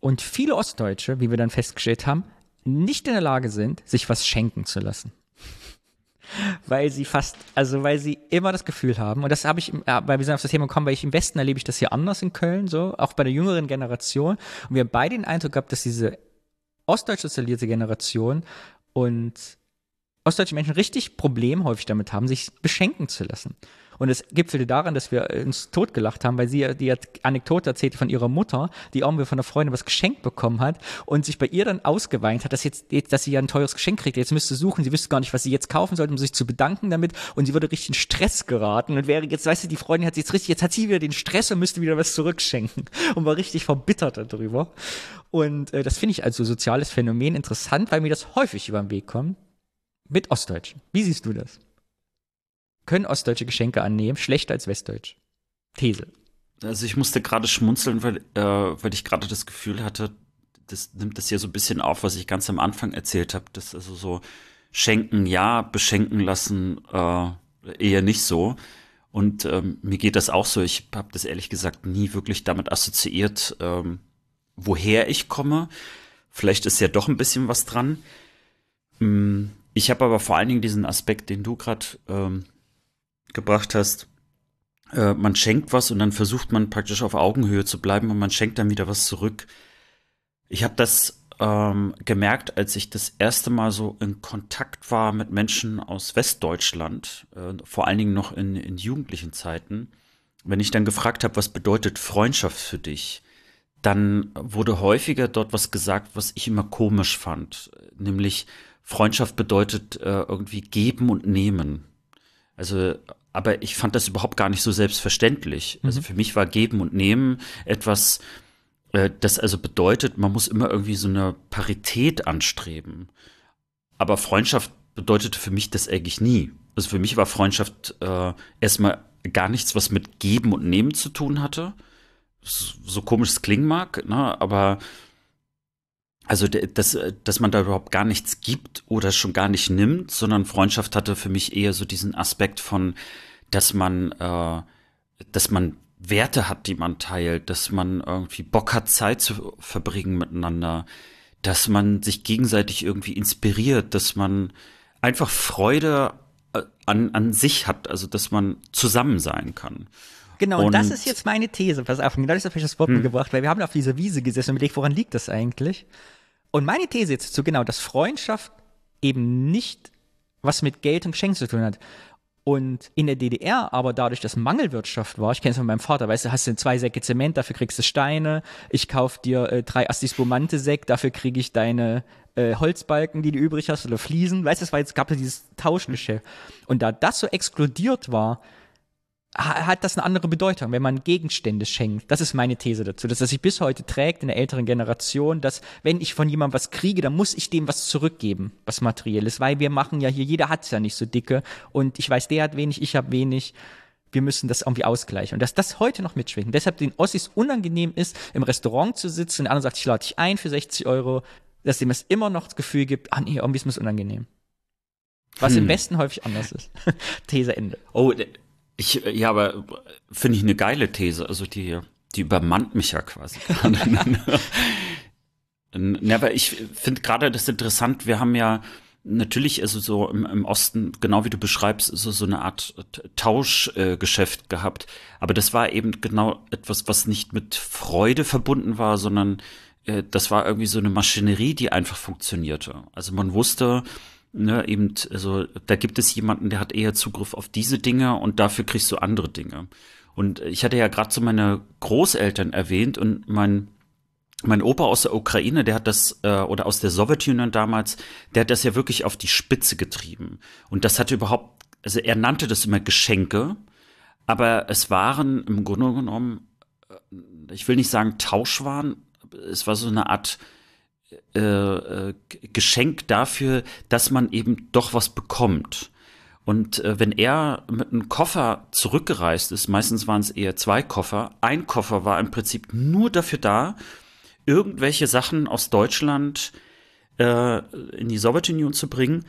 und viele Ostdeutsche, wie wir dann festgestellt haben, nicht in der Lage sind, sich was schenken zu lassen. weil sie fast, also weil sie immer das Gefühl haben, und das habe ich, weil wir sind auf das Thema gekommen, weil ich im Westen erlebe ich das hier anders in Köln, so, auch bei der jüngeren Generation. Und wir haben beide den Eindruck gehabt, dass diese ostdeutsch sozialisierte Generation und ostdeutsche Menschen richtig Problem häufig damit haben, sich beschenken zu lassen. Und es gipfelte daran, dass wir uns totgelacht haben, weil sie die Anekdote erzählte von ihrer Mutter, die irgendwie von einer Freundin was geschenkt bekommen hat und sich bei ihr dann ausgeweint hat, dass jetzt, dass sie ja ein teures Geschenk kriegt. Jetzt müsste suchen, sie wüsste gar nicht, was sie jetzt kaufen sollte, um sich zu bedanken damit. Und sie würde richtig in Stress geraten und wäre jetzt, weißt du, die Freundin hat sie jetzt richtig, jetzt hat sie wieder den Stress und müsste wieder was zurückschenken und war richtig verbittert darüber. Und äh, das finde ich als so soziales Phänomen interessant, weil mir das häufig über den Weg kommt mit Ostdeutschen. Wie siehst du das? Können ostdeutsche Geschenke annehmen, schlechter als westdeutsch? These. Also ich musste gerade schmunzeln, weil, äh, weil ich gerade das Gefühl hatte, das nimmt das hier so ein bisschen auf, was ich ganz am Anfang erzählt habe. Das also so schenken ja, beschenken lassen äh, eher nicht so. Und ähm, mir geht das auch so. Ich habe das ehrlich gesagt nie wirklich damit assoziiert, ähm, woher ich komme. Vielleicht ist ja doch ein bisschen was dran. Hm, ich habe aber vor allen Dingen diesen Aspekt, den du gerade ähm, gebracht hast. Äh, man schenkt was und dann versucht man praktisch auf Augenhöhe zu bleiben und man schenkt dann wieder was zurück. Ich habe das ähm, gemerkt, als ich das erste Mal so in Kontakt war mit Menschen aus Westdeutschland, äh, vor allen Dingen noch in, in jugendlichen Zeiten. Wenn ich dann gefragt habe, was bedeutet Freundschaft für dich, dann wurde häufiger dort was gesagt, was ich immer komisch fand, nämlich Freundschaft bedeutet äh, irgendwie geben und nehmen. Also, aber ich fand das überhaupt gar nicht so selbstverständlich. Also mhm. Also für mich war geben und nehmen etwas, äh, das also bedeutet, man muss immer irgendwie so eine Parität anstreben. Aber Freundschaft bedeutete für mich das eigentlich nie. Also für mich war Freundschaft äh, erstmal gar nichts, was mit Geben und Nehmen zu tun hatte. So komisch es klingen mag, ne? aber also, dass, dass man da überhaupt gar nichts gibt oder schon gar nicht nimmt, sondern Freundschaft hatte für mich eher so diesen Aspekt von, dass man, äh, dass man Werte hat, die man teilt, dass man irgendwie Bock hat, Zeit zu verbringen miteinander, dass man sich gegenseitig irgendwie inspiriert, dass man einfach Freude äh, an, an sich hat, also dass man zusammen sein kann. Genau, und, und das ist jetzt meine These. Pass auf, genau das habe ich das Wort hm. gebracht, weil wir haben auf dieser Wiese gesessen und überlegt, woran liegt das eigentlich? Und meine These jetzt so genau, dass Freundschaft eben nicht was mit Geld und Geschenken zu tun hat. Und in der DDR aber dadurch, dass Mangelwirtschaft war, ich kenne es von meinem Vater, weißt du, hast du zwei Säcke Zement, dafür kriegst du Steine, ich kauf dir äh, drei Astis Bomante Säck, dafür kriege ich deine äh, Holzbalken, die du übrig hast, oder Fliesen, weißt du, es gab es dieses Tauschgeschäft. Und da das so explodiert war, hat das eine andere Bedeutung, wenn man Gegenstände schenkt. Das ist meine These dazu, dass das sich bis heute trägt in der älteren Generation, dass wenn ich von jemandem was kriege, dann muss ich dem was zurückgeben, was materielles, weil wir machen ja hier, jeder hat's ja nicht so dicke und ich weiß, der hat wenig, ich habe wenig. Wir müssen das irgendwie ausgleichen. Und dass das heute noch mitschwingt. Und deshalb den Ossis unangenehm ist, im Restaurant zu sitzen und der andere sagt, ich lade dich ein für 60 Euro, dass dem es immer noch das Gefühl gibt, ah nee, irgendwie ist mir unangenehm. Was hm. im Westen häufig anders ist. These Ende. Oh, ich, ja, aber finde ich eine geile These. Also die, die übermannt mich ja quasi. ja, aber ich finde gerade das interessant. Wir haben ja natürlich, also so im, im Osten, genau wie du beschreibst, so, so eine Art Tauschgeschäft äh, gehabt. Aber das war eben genau etwas, was nicht mit Freude verbunden war, sondern äh, das war irgendwie so eine Maschinerie, die einfach funktionierte. Also man wusste, ne, eben, also da gibt es jemanden, der hat eher Zugriff auf diese Dinge und dafür kriegst du andere Dinge. Und ich hatte ja gerade so meine Großeltern erwähnt und mein mein Opa aus der Ukraine, der hat das, äh, oder aus der Sowjetunion damals, der hat das ja wirklich auf die Spitze getrieben. Und das hatte überhaupt, also er nannte das immer Geschenke, aber es waren im Grunde genommen, äh, ich will nicht sagen Tauschwaren, es war so eine Art äh, äh, Geschenk dafür, dass man eben doch was bekommt. Und äh, wenn er mit einem Koffer zurückgereist ist, meistens waren es eher zwei Koffer, ein Koffer war im Prinzip nur dafür da, irgendwelche Sachen aus Deutschland äh, in die Sowjetunion zu bringen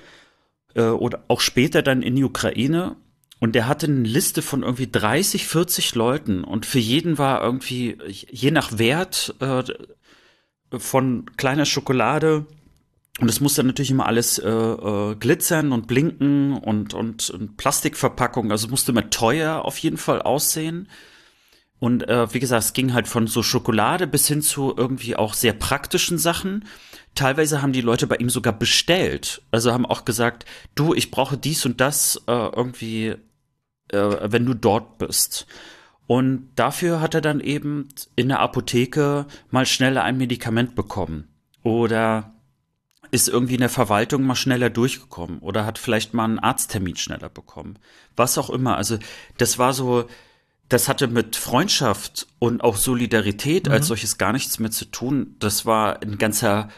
äh, oder auch später dann in die Ukraine. Und der hatte eine Liste von irgendwie 30, 40 Leuten und für jeden war irgendwie, je nach Wert äh, von kleiner Schokolade und es muss dann natürlich immer alles äh, äh, glitzern und blinken und, und, und Plastikverpackung. Also musste immer teuer auf jeden Fall aussehen. Und äh, wie gesagt, es ging halt von so Schokolade bis hin zu irgendwie auch sehr praktischen Sachen. Teilweise haben die Leute bei ihm sogar bestellt. Also haben auch gesagt, du, ich brauche dies und das äh, irgendwie, äh, wenn du dort bist. Und dafür hat er dann eben in der Apotheke mal schneller ein Medikament bekommen. Oder ist irgendwie in der Verwaltung mal schneller durchgekommen oder hat vielleicht mal einen Arzttermin schneller bekommen. Was auch immer. Also das war so, das hatte mit Freundschaft und auch Solidarität mhm. als solches gar nichts mehr zu tun. Das war ein ganzer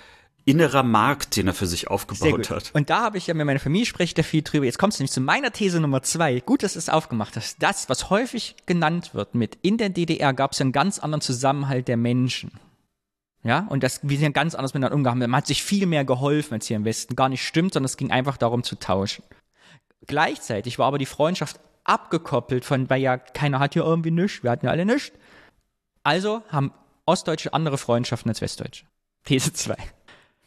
innerer Markt, den er für sich aufgebaut hat. Und da habe ich ja mit meiner Familie spreche da viel drüber. Jetzt kommst du nämlich zu meiner These Nummer zwei. Gut, dass du es aufgemacht hast. Das, was häufig genannt wird mit in der DDR gab es ja einen ganz anderen Zusammenhalt der Menschen. Ja, und das, wir sind ganz anders miteinander umgegangen. Man hat sich viel mehr geholfen als hier im Westen. Gar nicht stimmt, sondern es ging einfach darum zu tauschen. Gleichzeitig war aber die Freundschaft abgekoppelt von, weil ja keiner hat hier irgendwie nichts, wir hatten ja alle nichts. Also haben Ostdeutsche andere Freundschaften als Westdeutsche. These 2.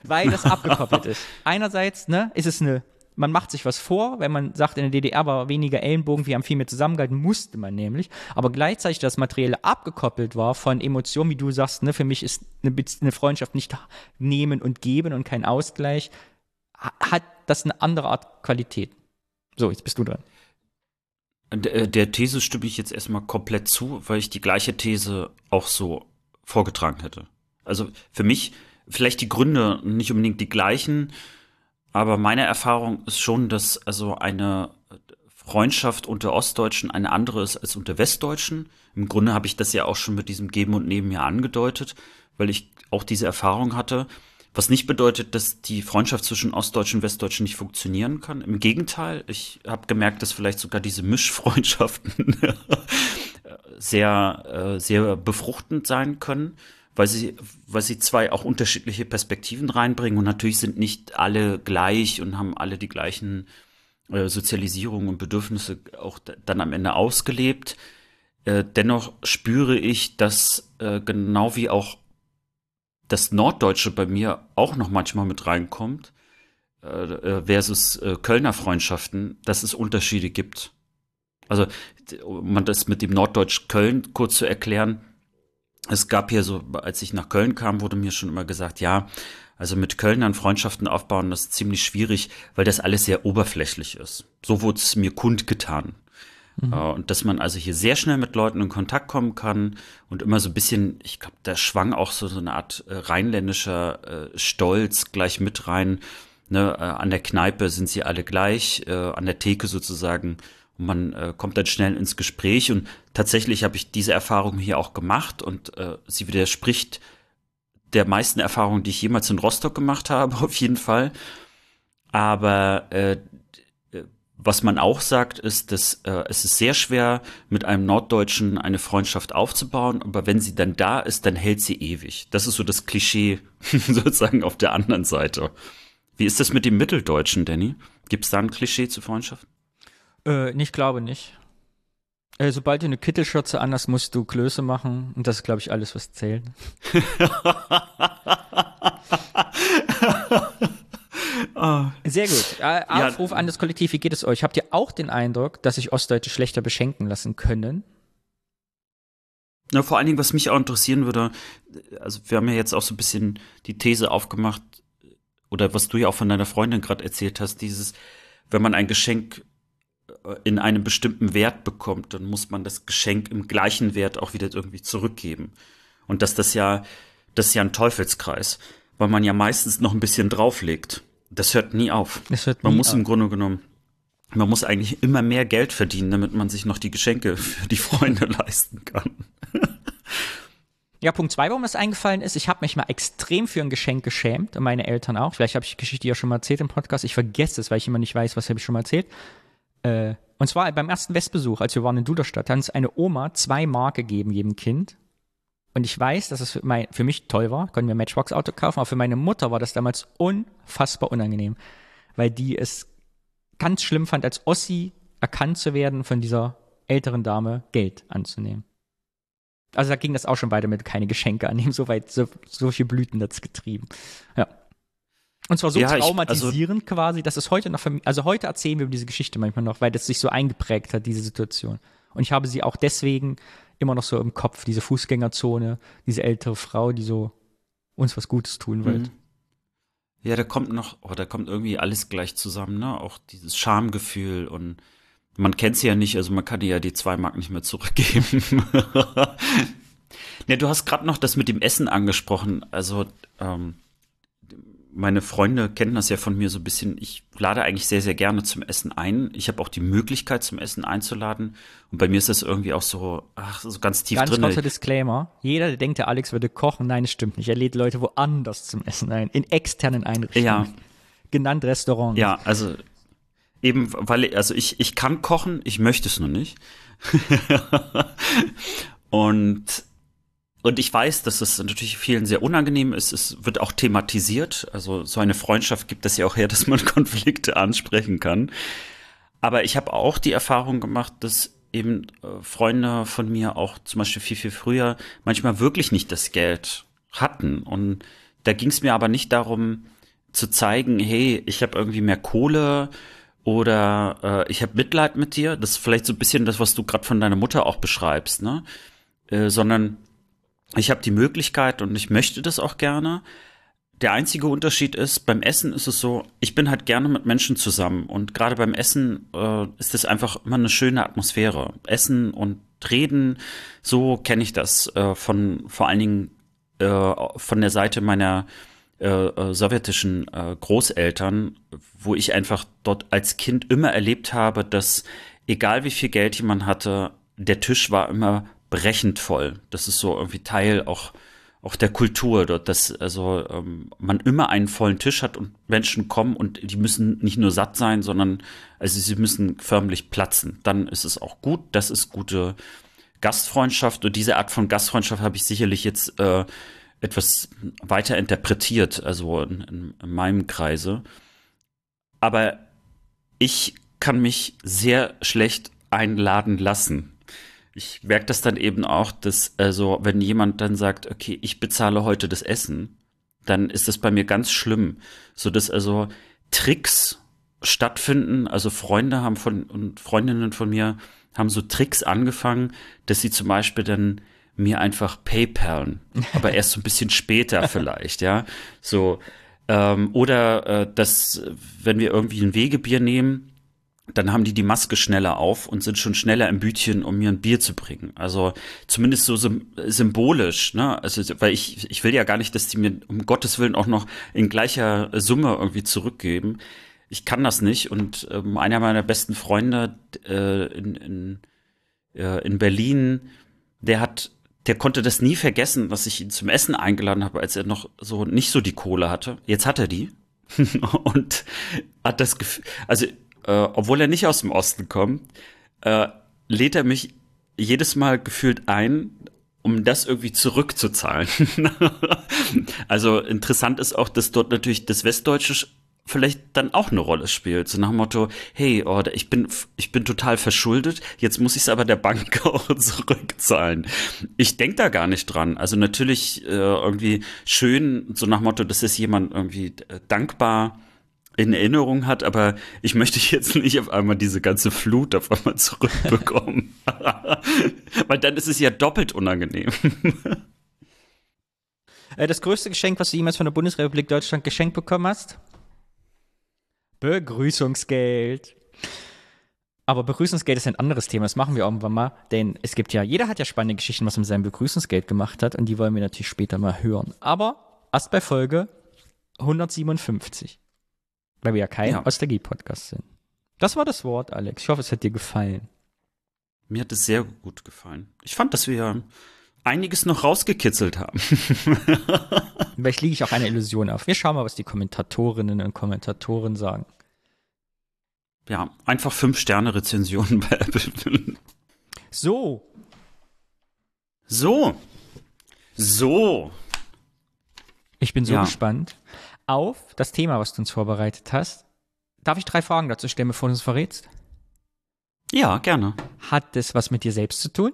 Weil das abgekoppelt ist. Einerseits, ne, ist es eine man macht sich was vor, wenn man sagt, in der DDR war weniger Ellenbogen, wir haben viel mehr zusammengehalten, musste man nämlich, aber gleichzeitig das Materielle abgekoppelt war von Emotionen, wie du sagst, ne, für mich ist eine, eine Freundschaft nicht nehmen und geben und kein Ausgleich, hat das eine andere Art Qualität. So, jetzt bist du dran. Der, der These stimme ich jetzt erstmal komplett zu, weil ich die gleiche These auch so vorgetragen hätte. Also für mich vielleicht die Gründe nicht unbedingt die gleichen, aber meine Erfahrung ist schon, dass also eine Freundschaft unter Ostdeutschen eine andere ist als unter Westdeutschen. Im Grunde habe ich das ja auch schon mit diesem Geben und Nehmen ja angedeutet, weil ich auch diese Erfahrung hatte. Was nicht bedeutet, dass die Freundschaft zwischen Ostdeutschen und Westdeutschen nicht funktionieren kann. Im Gegenteil, ich habe gemerkt, dass vielleicht sogar diese Mischfreundschaften sehr, äh, sehr befruchtend sein können weil sie, weil sie zwei auch unterschiedliche Perspektiven reinbringen und natürlich sind nicht alle gleich und haben alle die gleichen äh, Sozialisierung und Bedürfnisse auch dann am Ende ausgelebt. Äh, dennoch spüre ich, dass äh, genau wie auch das Norddeutsche bei mir auch noch manchmal mit reinkommt, äh, äh, versus äh, Kölner Freundschaften, dass es Unterschiede gibt. Also, um man das mit dem Norddeutsch Köln kurz zu erklären, es gab hier so, als ich nach Köln kam, wurde mir schon immer gesagt, ja, also mit Kölnern Freundschaften aufbauen, das ist ziemlich schwierig, weil das alles sehr oberflächlich ist. So wurde es mir kundgetan. Mhm. Äh, und dass man also hier sehr schnell mit Leuten in Kontakt kommen kann und immer so ein bisschen, ich glaube, da schwang auch so, so eine Art äh, rheinländischer äh, Stolz gleich mit rein. Ne, äh, an der Kneipe sind sie alle gleich, äh, an der Theke sozusagen man äh, kommt dann schnell ins Gespräch und tatsächlich habe ich diese Erfahrung hier auch gemacht und äh, sie widerspricht der meisten Erfahrungen, die ich jemals in Rostock gemacht habe, auf jeden Fall. Aber äh, was man auch sagt, ist, dass äh, es ist sehr schwer, mit einem Norddeutschen eine Freundschaft aufzubauen, aber wenn sie dann da ist, dann hält sie ewig. Das ist so das Klischee sozusagen auf der anderen Seite. Wie ist das mit dem Mitteldeutschen, Danny? Gibt es da ein Klischee zu Freundschaften? Äh, ich glaube nicht. Äh, sobald du eine Kittelschürze anders musst du Klöße machen. Und das ist, glaube ich, alles, was zählt. Sehr gut. Äh, Aufruf ja. an das Kollektiv, wie geht es euch? Habt ihr auch den Eindruck, dass sich Ostdeutsche schlechter beschenken lassen können? Na, vor allen Dingen, was mich auch interessieren würde, also wir haben ja jetzt auch so ein bisschen die These aufgemacht, oder was du ja auch von deiner Freundin gerade erzählt hast, dieses, wenn man ein Geschenk in einem bestimmten Wert bekommt, dann muss man das Geschenk im gleichen Wert auch wieder irgendwie zurückgeben. Und dass das ja, das ist ja ein Teufelskreis, weil man ja meistens noch ein bisschen drauflegt. Das hört nie auf. Hört man nie muss auf. im Grunde genommen, man muss eigentlich immer mehr Geld verdienen, damit man sich noch die Geschenke für die Freunde leisten kann. Ja, Punkt zwei, warum es eingefallen ist, ich habe mich mal extrem für ein Geschenk geschämt und meine Eltern auch. Vielleicht habe ich die Geschichte ja schon mal erzählt im Podcast. Ich vergesse es, weil ich immer nicht weiß, was habe ich schon mal erzählt. Äh, und zwar beim ersten Westbesuch, als wir waren in Duderstadt, hat uns eine Oma zwei Mark gegeben, jedem Kind. Und ich weiß, dass es für, mein, für mich toll war, konnten wir ein Matchbox-Auto kaufen, aber für meine Mutter war das damals unfassbar unangenehm, weil die es ganz schlimm fand, als Ossi erkannt zu werden, von dieser älteren Dame Geld anzunehmen. Also da ging das auch schon weiter mit keine Geschenke annehmen, so weit, so, solche Blüten das getrieben. Ja. Und zwar so Ja, ich- traumatisierend quasi, dass es heute noch, für mich- also heute erzählen wir über diese Geschichte manchmal noch, weil das sich so eingeprägt hat, diese Situation. Und ich habe sie auch deswegen immer noch so im Kopf, diese Fußgängerzone, diese ältere Frau, die so uns was Gutes tun wollte. Mhm. Ja, da kommt noch, oh, da kommt irgendwie alles gleich zusammen, ne? Auch dieses Schamgefühl und man kennt sie ja nicht, also man kann ihr ja die zwei Mark nicht mehr zurückgeben. ja, du hast gerade noch das mit dem Essen angesprochen. Also ähm, meine Freunde kennen das ja von mir so ein bisschen. Ich lade eigentlich sehr, sehr gerne zum Essen ein. Ich habe auch die Möglichkeit, zum Essen einzuladen. Und bei mir ist das irgendwie auch so, ach, so ganz tief Ganz drin. kurzer Disclaimer. Jeder, der denkt, der Alex würde kochen, nein, das stimmt nicht. Er lädt Leute woanders zum Essen ein, in externen Einrichtungen. Ja. Genannt Restaurant. Ja, also eben, weil, also ich, ich kann kochen, ich möchte es nur nicht. und, und ich weiß, dass es natürlich vielen sehr unangenehm ist. Es wird auch thematisiert. Also so eine Freundschaft gibt es ja auch her, dass man Konflikte ansprechen kann. Aber ich habe auch die Erfahrung gemacht, dass eben äh, Freunde von mir auch zum Beispiel viel, viel früher manchmal wirklich nicht das Geld hatten. Und da ging es mir aber nicht darum, zu zeigen, hey, ich habe irgendwie mehr Kohle oder äh, ich habe Mitleid mit dir. Das ist vielleicht so ein bisschen das, was du gerade von deiner Mutter auch beschreibst, ne? Äh, sondern ich habe die Möglichkeit und ich möchte das auch gerne. Der einzige Unterschied ist, beim Essen ist es so, ich bin halt gerne mit Menschen zusammen und gerade beim Essen äh, ist es einfach immer eine schöne Atmosphäre. Essen und Reden, so kenne ich das äh, von vor allen Dingen äh, von der Seite meiner äh, äh, sowjetischen äh, Großeltern, wo ich einfach dort als Kind immer erlebt habe, dass egal wie viel Geld jemand hatte, der Tisch war immer brechend voll. Das ist so irgendwie Teil auch auch der Kultur dort, dass also ähm, man immer einen vollen Tisch hat und Menschen kommen und die müssen nicht nur satt sein, sondern also sie müssen förmlich platzen. Dann ist es auch gut. Das ist gute Gastfreundschaft und diese Art von Gastfreundschaft habe ich sicherlich jetzt äh, etwas weiter interpretiert, also in, in, in meinem Kreise. Aber ich kann mich sehr schlecht einladen lassen. Ich merke das dann eben auch, dass, also, wenn jemand dann sagt, okay, ich bezahle heute das Essen, dann ist das bei mir ganz schlimm. So dass also Tricks stattfinden. Also Freunde haben von und Freundinnen von mir haben so Tricks angefangen, dass sie zum Beispiel dann mir einfach PayPalen, aber erst so ein bisschen später vielleicht, ja. So, ähm, oder äh, dass, wenn wir irgendwie ein Wegebier nehmen, dann haben die die Maske schneller auf und sind schon schneller im Bütchen, um mir ein Bier zu bringen. Also zumindest so sym symbolisch, ne? Also, weil ich, ich will ja gar nicht, dass die mir um Gottes Willen auch noch in gleicher Summe irgendwie zurückgeben. Ich kann das nicht. Und ähm, einer meiner besten Freunde äh, in, in, äh, in Berlin, der hat der konnte das nie vergessen, dass ich ihn zum Essen eingeladen habe, als er noch so nicht so die Kohle hatte. Jetzt hat er die. und hat das Gefühl, also äh, obwohl er nicht aus dem Osten kommt, äh, lädt er mich jedes Mal gefühlt ein, um das irgendwie zurückzuzahlen. also interessant ist auch, dass dort natürlich das Westdeutsche vielleicht dann auch eine Rolle spielt. So nach dem Motto, hey, oh, ich bin, ich bin total verschuldet, jetzt muss ich es aber der Bank auch zurückzahlen. Ich denk da gar nicht dran. Also natürlich äh, irgendwie schön, so nach dem Motto, dass es jemand irgendwie äh, dankbar in Erinnerung hat, aber ich möchte jetzt nicht auf einmal diese ganze Flut auf einmal zurückbekommen. Weil dann ist es ja doppelt unangenehm. Äh, Das größte Geschenk, was du jemals von der Bundesrepublik Deutschland geschenkt bekommen hast? Begrüßungsgeld. Aber Begrüßungsgeld ist ein anderes Thema, das machen wir irgendwann mal, denn es gibt ja, jeder hat ja spannende Geschichten, was er mit seinem Begrüßungsgeld gemacht hat und die wollen wir natürlich später mal hören. Aber erst bei Folge 157, weil wir ja kein Ja. Nostalgie-Podcast sind. Das war das Wort, Alex. Ich hoffe, es hat dir gefallen. Mir hat es sehr gut gefallen. Ich fand, dass wir einiges noch rausgekitzelt haben. Vielleicht liege ich auch eine Illusion auf. Wir schauen mal, was die Kommentatorinnen und Kommentatoren sagen. ja, einfach 5-Sterne-Rezensionen bei Apple. So. So. So. Ich bin so Ja. gespannt auf das Thema, was du uns vorbereitet hast. Darf ich drei Fragen dazu stellen, bevor du uns verrätst? Ja, gerne. Hat es was mit dir selbst zu tun?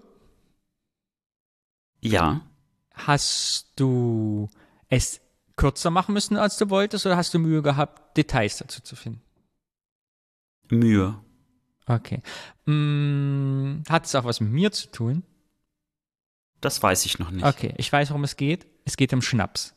Ja. Hast du es kürzer machen müssen, als du wolltest, oder hast du Mühe gehabt, Details dazu zu finden? Mühe. Okay. Mm, hat es auch was mit mir zu tun? Das weiß ich noch nicht. Okay, ich weiß, worum es geht. Es geht um Schnaps.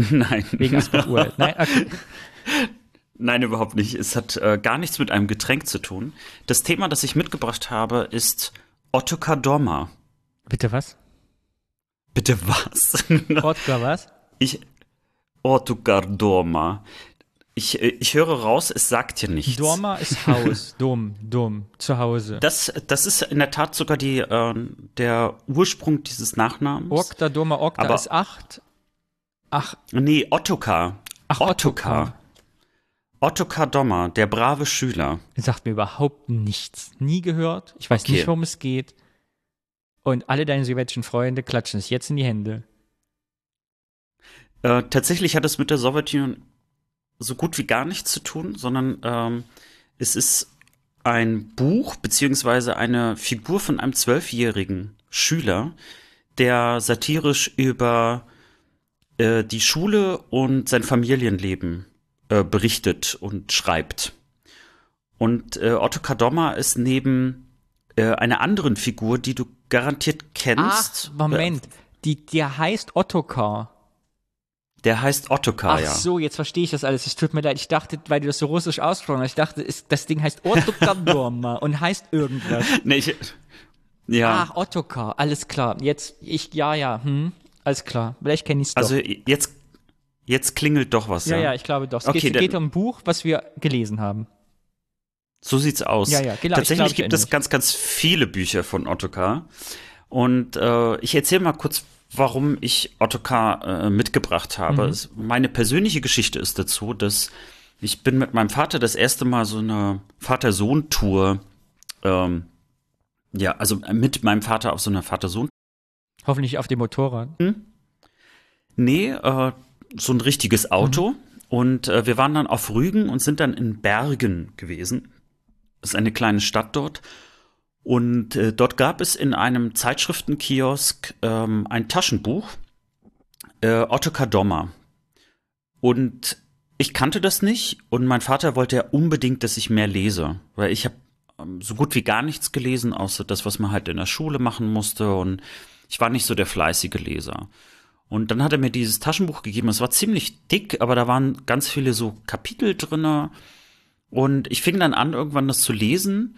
Nein. Wegen Asbach Uralt. Nein, okay. Nein, überhaupt nicht. Es hat äh, gar nichts mit einem Getränk zu tun. Das Thema, das ich mitgebracht habe, ist Ottokar Dorma. Bitte was? Bitte was? Ottgar was? ich. Ottokar Dorma. Ich, äh, ich höre raus, es sagt dir nichts. Dorma ist Haus. Dumm, dumm. Zu Hause. Das, das ist in der Tat sogar die, äh, der Ursprung dieses Nachnamens. Okta, Dorma, Okta Aber- ist acht. Ach, Nee, Ottokar. ach, Ottokar. Ottokar. Dommer, der brave Schüler. Sagt mir überhaupt nichts. Nie gehört. Ich weiß Okay. nicht, worum es geht. Und alle deine sowjetischen Freunde klatschen es jetzt in die Hände. Äh, tatsächlich hat es mit der Sowjetunion so gut wie gar nichts zu tun, sondern ähm, es ist ein Buch beziehungsweise eine Figur von einem zwölfjährigen Schüler, der satirisch über äh, die Schule und sein Familienleben äh, berichtet und schreibt. Und äh, Otto Kadoma ist neben äh, einer anderen Figur, die du garantiert kennst. Ach, Moment. Die, der heißt Ottokar. Der heißt Ottokar, Ach ja. so, jetzt verstehe ich das alles. Es tut mir leid. Ich dachte, weil du das so russisch ausgesprochen hast, ich dachte, es, das Ding heißt Ottokar Dorma und heißt irgendwas. Nee, ich, ja, Ach, Ottokar. Alles klar. Jetzt, ich, ja, ja, hm. Alles klar. Vielleicht kenne ich es doch. also jetzt, jetzt klingelt doch was. ja, Ja, ja, ich glaube doch. Es Okay, geht, geht um ein Buch, was wir gelesen haben. So sieht's aus. Ja, ja, genau, ich Tatsächlich glaub, gibt es ganz, ganz viele Bücher von Ottokar. Und äh, ich erzähle mal kurz, warum ich Ottokar äh, mitgebracht habe. Mhm. Meine persönliche Geschichte ist dazu, dass ich bin mit meinem Vater das erste Mal so eine Vater-Sohn-Tour, ähm, ja, also mit meinem Vater auf so einer Vater-Sohn Hoffentlich auf dem Motorrad. Nee, äh, so ein richtiges Auto. Und äh, wir waren dann auf Rügen und sind dann in Bergen gewesen. Das ist eine kleine Stadt dort. Und äh, dort gab es in einem Zeitschriftenkiosk ähm, ein Taschenbuch, äh, Ottokar Dommer. Und ich kannte das nicht und mein Vater wollte ja unbedingt, dass ich mehr lese, weil ich habe ähm, so gut wie gar nichts gelesen, außer das, was man halt in der Schule machen musste und ich war nicht so der fleißige Leser. Und dann hat er mir dieses Taschenbuch gegeben. Es war ziemlich dick, aber da waren ganz viele so Kapitel drinne. Und ich fing dann an, irgendwann das zu lesen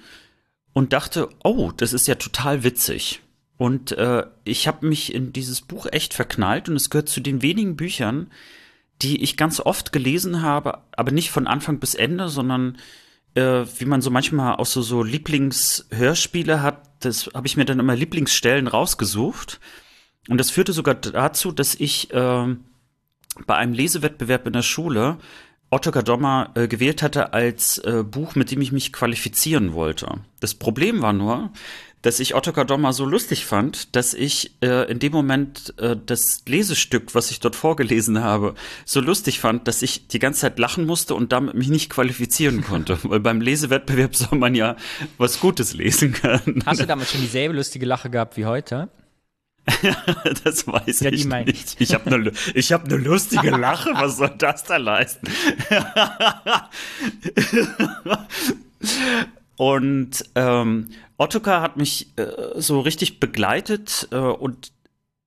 und dachte, oh, das ist ja total witzig. Und äh, ich habe mich in dieses Buch echt verknallt und es gehört zu den wenigen Büchern, die ich ganz oft gelesen habe, aber nicht von Anfang bis Ende, sondern äh, wie man so manchmal auch so, so Lieblingshörspiele hat, das habe ich mir dann immer Lieblingsstellen rausgesucht. Und das führte sogar dazu, dass ich äh, bei einem Lesewettbewerb in der Schule Ottokar Dommer äh, gewählt hatte als äh, Buch, mit dem ich mich qualifizieren wollte. Das Problem war nur, dass ich Ottokar Dommer so lustig fand, dass ich äh, in dem Moment äh, das Lesestück, was ich dort vorgelesen habe, so lustig fand, dass ich die ganze Zeit lachen musste und damit mich nicht qualifizieren konnte. Weil beim Lesewettbewerb soll man ja was Gutes lesen können. Hast du damals schon dieselbe lustige Lache gehabt wie heute? Das weiß Ja, ich nicht. Ich habe eine ich hab ne lustige Lache. Was soll das da leisten? und ähm, Ottokar hat mich äh, so richtig begleitet äh, und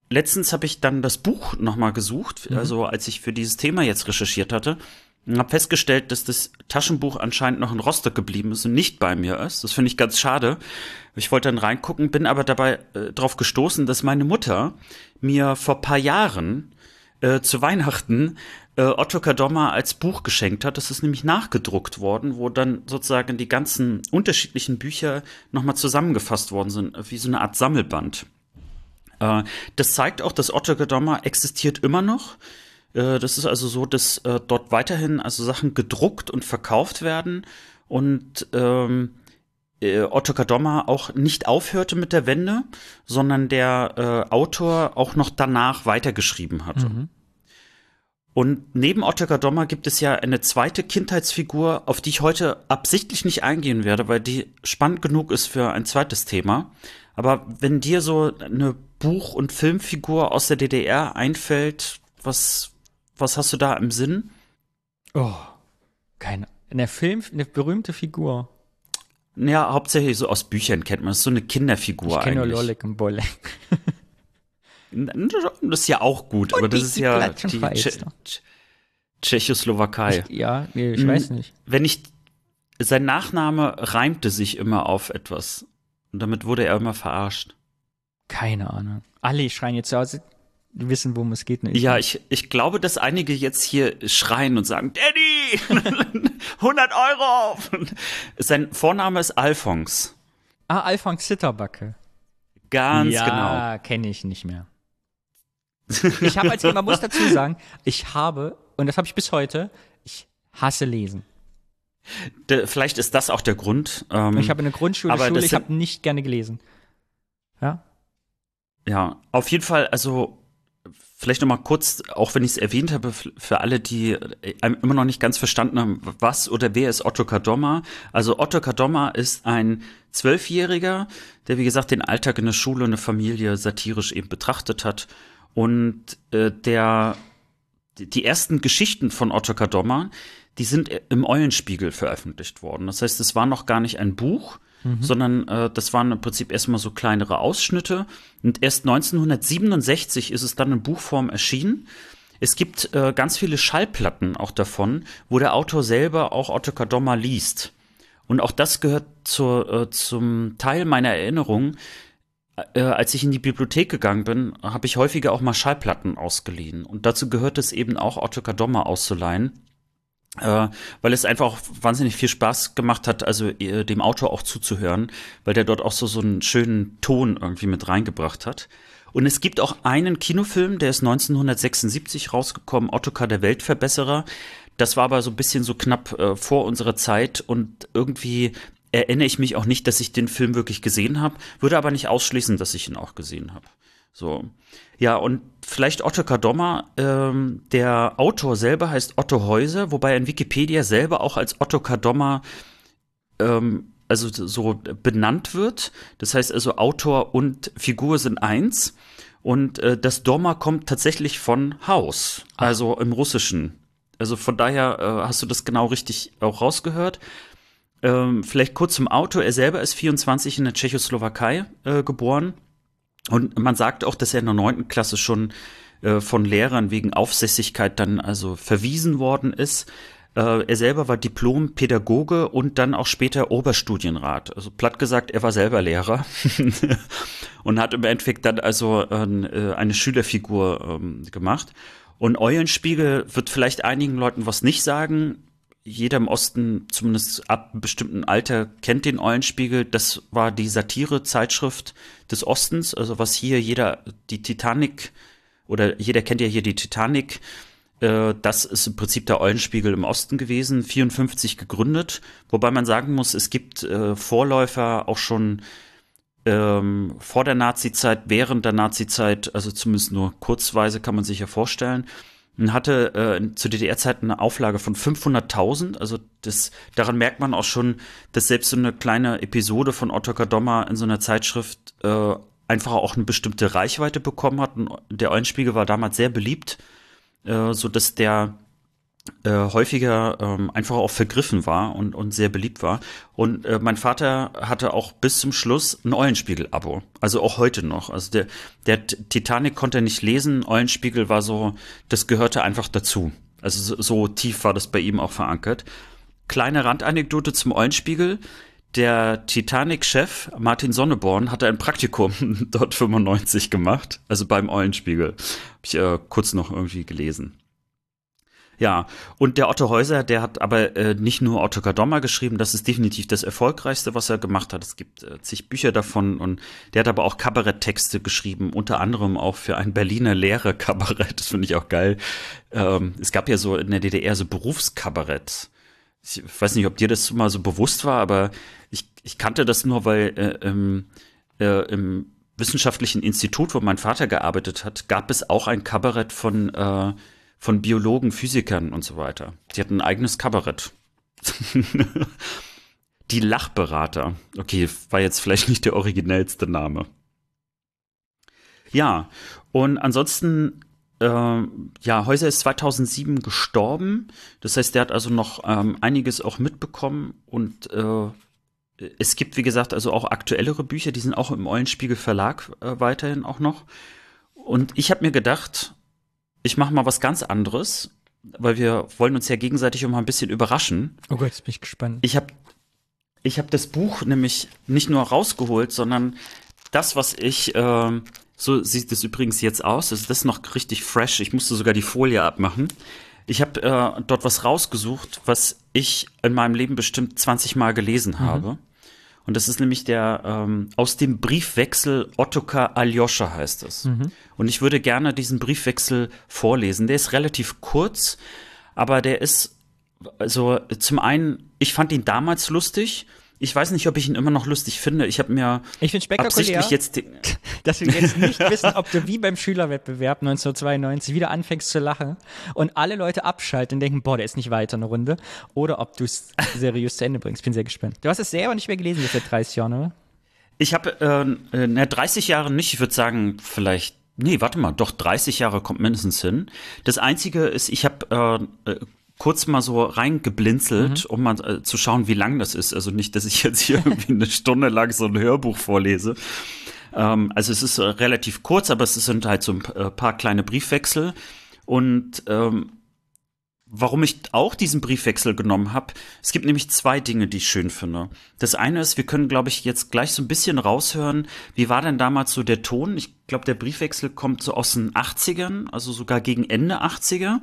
letztens habe ich dann das Buch nochmal gesucht, also als ich für dieses Thema jetzt recherchiert hatte. Und habe festgestellt, dass das Taschenbuch anscheinend noch in Rostock geblieben ist und nicht bei mir ist. Das finde ich ganz schade. Ich wollte dann reingucken, bin aber dabei äh, darauf gestoßen, dass meine Mutter mir vor paar Jahren äh, zu Weihnachten äh, Otto Kadoma als Buch geschenkt hat. Das ist nämlich nachgedruckt worden, wo dann sozusagen die ganzen unterschiedlichen Bücher nochmal zusammengefasst worden sind, wie so eine Art Sammelband. Äh, das zeigt auch, dass Otto Kadoma existiert immer noch. Äh, das ist also so, dass äh, dort weiterhin also Sachen gedruckt und verkauft werden. und ähm, äh, Ottokar Dommer auch nicht aufhörte mit der Wende, sondern der äh, Autor auch noch danach weitergeschrieben hatte. Mhm. Und neben Ottokar Dommer gibt es ja eine zweite Kindheitsfigur, auf die ich heute absichtlich nicht eingehen werde, weil die spannend genug ist für ein zweites Thema. Aber wenn dir so eine Buch- und Filmfigur aus der DDR einfällt, was, was hast du da im Sinn? Oh, keine. Eine Film, eine berühmte Figur. Ja, hauptsächlich so aus Büchern kennt man. Das ist so eine Kinderfigur ich kenn eigentlich. Nur Lolek und Bolek. Das ist ja auch gut, und aber das ist ja die Tsche Tschechoslowakei. Ich, ja, ich hm, weiß nicht. Wenn ich, sein Nachname reimte sich immer auf etwas. Und damit wurde er immer verarscht. Keine Ahnung. Alle schreien jetzt aus, die wissen, worum es geht. Nicht. Ja, ich, ich glaube, dass einige jetzt hier schreien und sagen, Daddy, 100 Euro. Sein Vorname ist Alphons. Ah, Alphons Zitterbacke. Ganz ja, genau. Ja, kenne ich nicht mehr. Ich habe als Kind, man muss dazu sagen, ich habe, und das habe ich bis heute, ich hasse Lesen. De, vielleicht ist das auch der Grund. Ähm, ich habe eine Grundschule, Schule, ich habe nicht gerne gelesen. Ja? Ja, auf jeden Fall, also vielleicht noch mal kurz, auch wenn ich es erwähnt habe, für alle, die äh, immer noch nicht ganz verstanden haben, was oder wer ist Otto Kadoma. Also Otto Kadoma ist ein Zwölfjähriger, der wie gesagt den Alltag in der Schule und der Familie satirisch eben betrachtet hat und äh, der, die ersten Geschichten von Otto Kadoma, die sind im Eulenspiegel veröffentlicht worden. Das heißt, es war noch gar nicht ein Buch, mhm. sondern äh, das waren im Prinzip erstmal so kleinere Ausschnitte. Und erst 1967 ist es dann in Buchform erschienen. Es gibt äh, ganz viele Schallplatten auch davon, wo der Autor selber auch Otto Kadoma liest. Und auch das gehört zur, äh, zum Teil meiner Erinnerung, äh, als ich in die Bibliothek gegangen bin, habe ich häufiger auch mal Schallplatten ausgeliehen. Und dazu gehört es eben auch, Otto Kadoma auszuleihen. Äh, weil es einfach auch wahnsinnig viel Spaß gemacht hat, also äh, dem Autor auch zuzuhören, weil der dort auch so, so einen schönen Ton irgendwie mit reingebracht hat. Und es gibt auch einen Kinofilm, der ist 1976 rausgekommen, Ottokar der Weltverbesserer. Das war aber so ein bisschen so knapp äh, vor unserer Zeit und irgendwie erinnere ich mich auch nicht, dass ich den Film wirklich gesehen habe, würde aber nicht ausschließen, dass ich ihn auch gesehen habe. So. Ja, und vielleicht Otto Kadoma, ähm, der Autor selber heißt Otto Häuser, wobei in Wikipedia selber auch als Otto Kadoma ähm, also so benannt wird. Das heißt also Autor und Figur sind eins. Und äh, das Doma kommt tatsächlich von Haus, also im Russischen. Also von daher äh, hast du das genau richtig auch rausgehört. Ähm, vielleicht kurz zum Auto. Er selber ist 24 in der Tschechoslowakei äh, geboren. Und man sagt auch, dass er in der neunten Klasse schon äh, von Lehrern wegen Aufsässigkeit dann also verwiesen worden ist. Äh, er selber war Diplom-Pädagoge und dann auch später Oberstudienrat. Also platt gesagt, er war selber Lehrer und hat im Endeffekt dann also äh, eine Schülerfigur ähm, gemacht. Und Eulenspiegel wird vielleicht einigen Leuten was nicht sagen jeder im Osten, zumindest ab einem bestimmten Alter, kennt den Eulenspiegel. Das war die Satire-Zeitschrift des Ostens, also was hier jeder, die Titanic, oder jeder kennt ja hier die Titanic, äh, das ist im Prinzip der Eulenspiegel im Osten gewesen, 54 gegründet, wobei man sagen muss, es gibt äh, Vorläufer auch schon ähm, vor der Nazizeit, während der Nazizeit, also zumindest nur kurzweise kann man sich ja vorstellen und hatte äh, zu DDR-Zeiten eine Auflage von 500.000. Also das, daran merkt man auch schon, dass selbst so eine kleine Episode von Otto Kadoma in so einer Zeitschrift äh, einfach auch eine bestimmte Reichweite bekommen hat. Und der Eulenspiegel war damals sehr beliebt, äh, so dass der äh, häufiger ähm, einfach auch vergriffen war und, und sehr beliebt war. Und äh, mein Vater hatte auch bis zum Schluss ein Eulenspiegel-Abo. Also auch heute noch. Also der, der Titanic konnte er nicht lesen. Eulenspiegel war so, das gehörte einfach dazu. Also so, so tief war das bei ihm auch verankert. Kleine Randanekdote zum Eulenspiegel. Der Titanic-Chef Martin Sonneborn hatte ein Praktikum dort 95 gemacht, also beim Eulenspiegel. Hab ich äh, kurz noch irgendwie gelesen. Ja, und der Otto Häuser, der hat aber äh, nicht nur Otto Kadoma geschrieben, das ist definitiv das erfolgreichste, was er gemacht hat. Es gibt äh, zig Bücher davon und der hat aber auch Kabaretttexte geschrieben, unter anderem auch für ein Berliner Lehrer-Kabarett, das finde ich auch geil. Ähm, es gab ja so in der DDR so Berufskabarett. ich weiß nicht, ob dir das mal so bewusst war, aber ich, ich kannte das nur, weil äh, im, äh, im wissenschaftlichen Institut, wo mein Vater gearbeitet hat, gab es auch ein Kabarett von, äh, von Biologen, Physikern und so weiter. Die hatten ein eigenes Kabarett. Die Lachberater. Okay, war jetzt vielleicht nicht der originellste Name. Ja, und ansonsten, äh, ja, Häuser ist 2007 gestorben. Das heißt, der hat also noch ähm, einiges auch mitbekommen und äh, es gibt, wie gesagt, also auch aktuellere Bücher, die sind auch im Eulenspiegel Verlag äh, weiterhin auch noch. Und ich habe mir gedacht, ich mache mal was ganz anderes, weil wir wollen uns ja gegenseitig immer ein bisschen überraschen. Oh Gott, jetzt bin ich gespannt. Ich habe ich hab das Buch nämlich nicht nur rausgeholt, sondern das, was ich, äh, so sieht es übrigens jetzt aus, das ist noch richtig fresh. Ich musste sogar die Folie abmachen. Ich habe äh, dort was rausgesucht, was ich in meinem Leben bestimmt 20 Mal gelesen mhm. habe. Und das ist nämlich der ähm, aus dem Briefwechsel Ottokar Aljoscha heißt es. Mhm. Und ich würde gerne diesen Briefwechsel vorlesen. Der ist relativ kurz, aber der ist also zum einen, ich fand ihn damals lustig ich weiß nicht, ob ich ihn immer noch lustig finde. Ich habe mir ich spektakulär, jetzt dass wir jetzt nicht wissen, ob du wie beim Schülerwettbewerb 1992 wieder anfängst zu lachen und alle Leute abschalten und denken, boah, der ist nicht weiter eine Runde, oder ob du es seriös zu Ende bringst. Bin sehr gespannt. Du hast es selber nicht mehr gelesen jetzt seit 30 Jahren, oder? Ich habe äh, äh, 30 Jahre nicht. Ich würde sagen, vielleicht Nee, warte mal, doch 30 Jahre kommt mindestens hin. Das Einzige ist, ich habe äh, äh kurz mal so reingeblinzelt, mhm. um mal äh, zu schauen, wie lang das ist. Also nicht, dass ich jetzt hier irgendwie eine Stunde lang so ein Hörbuch vorlese. Ähm, also es ist äh, relativ kurz, aber es sind halt so ein äh, paar kleine Briefwechsel. Und ähm, warum ich auch diesen Briefwechsel genommen habe, es gibt nämlich zwei Dinge, die ich schön finde. Das eine ist, wir können, glaube ich, jetzt gleich so ein bisschen raushören, wie war denn damals so der Ton? Ich glaube, der Briefwechsel kommt so aus den 80ern, also sogar gegen Ende 80er.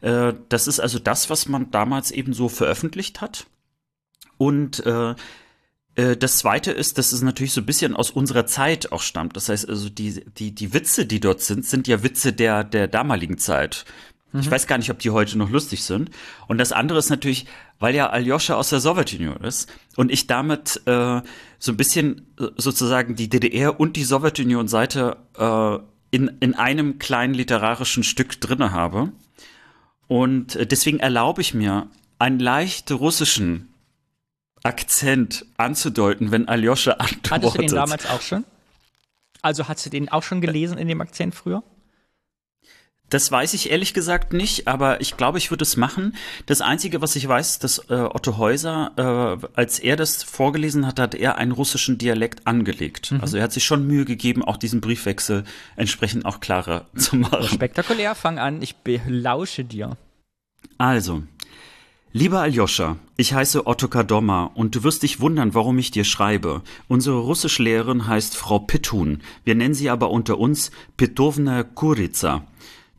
Äh, das ist also das, was man damals eben so veröffentlicht hat. Und äh, äh, das zweite ist, dass es natürlich so ein bisschen aus unserer Zeit auch stammt. Das heißt also, die, die, die Witze, die dort sind, sind ja Witze der, der damaligen Zeit. Mhm. Ich weiß gar nicht, ob die heute noch lustig sind. Und das andere ist natürlich, weil ja Aljoscha aus der Sowjetunion ist und ich damit äh, so ein bisschen äh, sozusagen die DDR und die Sowjetunion-Seite äh, in, in einem kleinen literarischen Stück drinne habe. Und äh, deswegen erlaube ich mir, einen leicht russischen Akzent anzudeuten, wenn Aljoscha antwortet. Hattest du den damals auch schon? Also hast du den auch schon gelesen in dem Akzent früher? Das weiß ich ehrlich gesagt nicht, aber ich glaube, ich würde es machen. Das Einzige, was ich weiß, dass äh, Otto Häuser, äh, als er das vorgelesen hat, hat er einen russischen Dialekt angelegt. Mhm. Also er hat sich schon Mühe gegeben, auch diesen Briefwechsel entsprechend auch klarer zu machen. Spektakulär, fang an, ich belausche dir. Also, Lieber Aljoscha, ich heiße Otto Kadoma und du wirst dich wundern, warum ich dir schreibe. Unsere Russischlehrerin heißt Frau Pittun. Wir nennen sie aber unter uns Pitovna Kurica.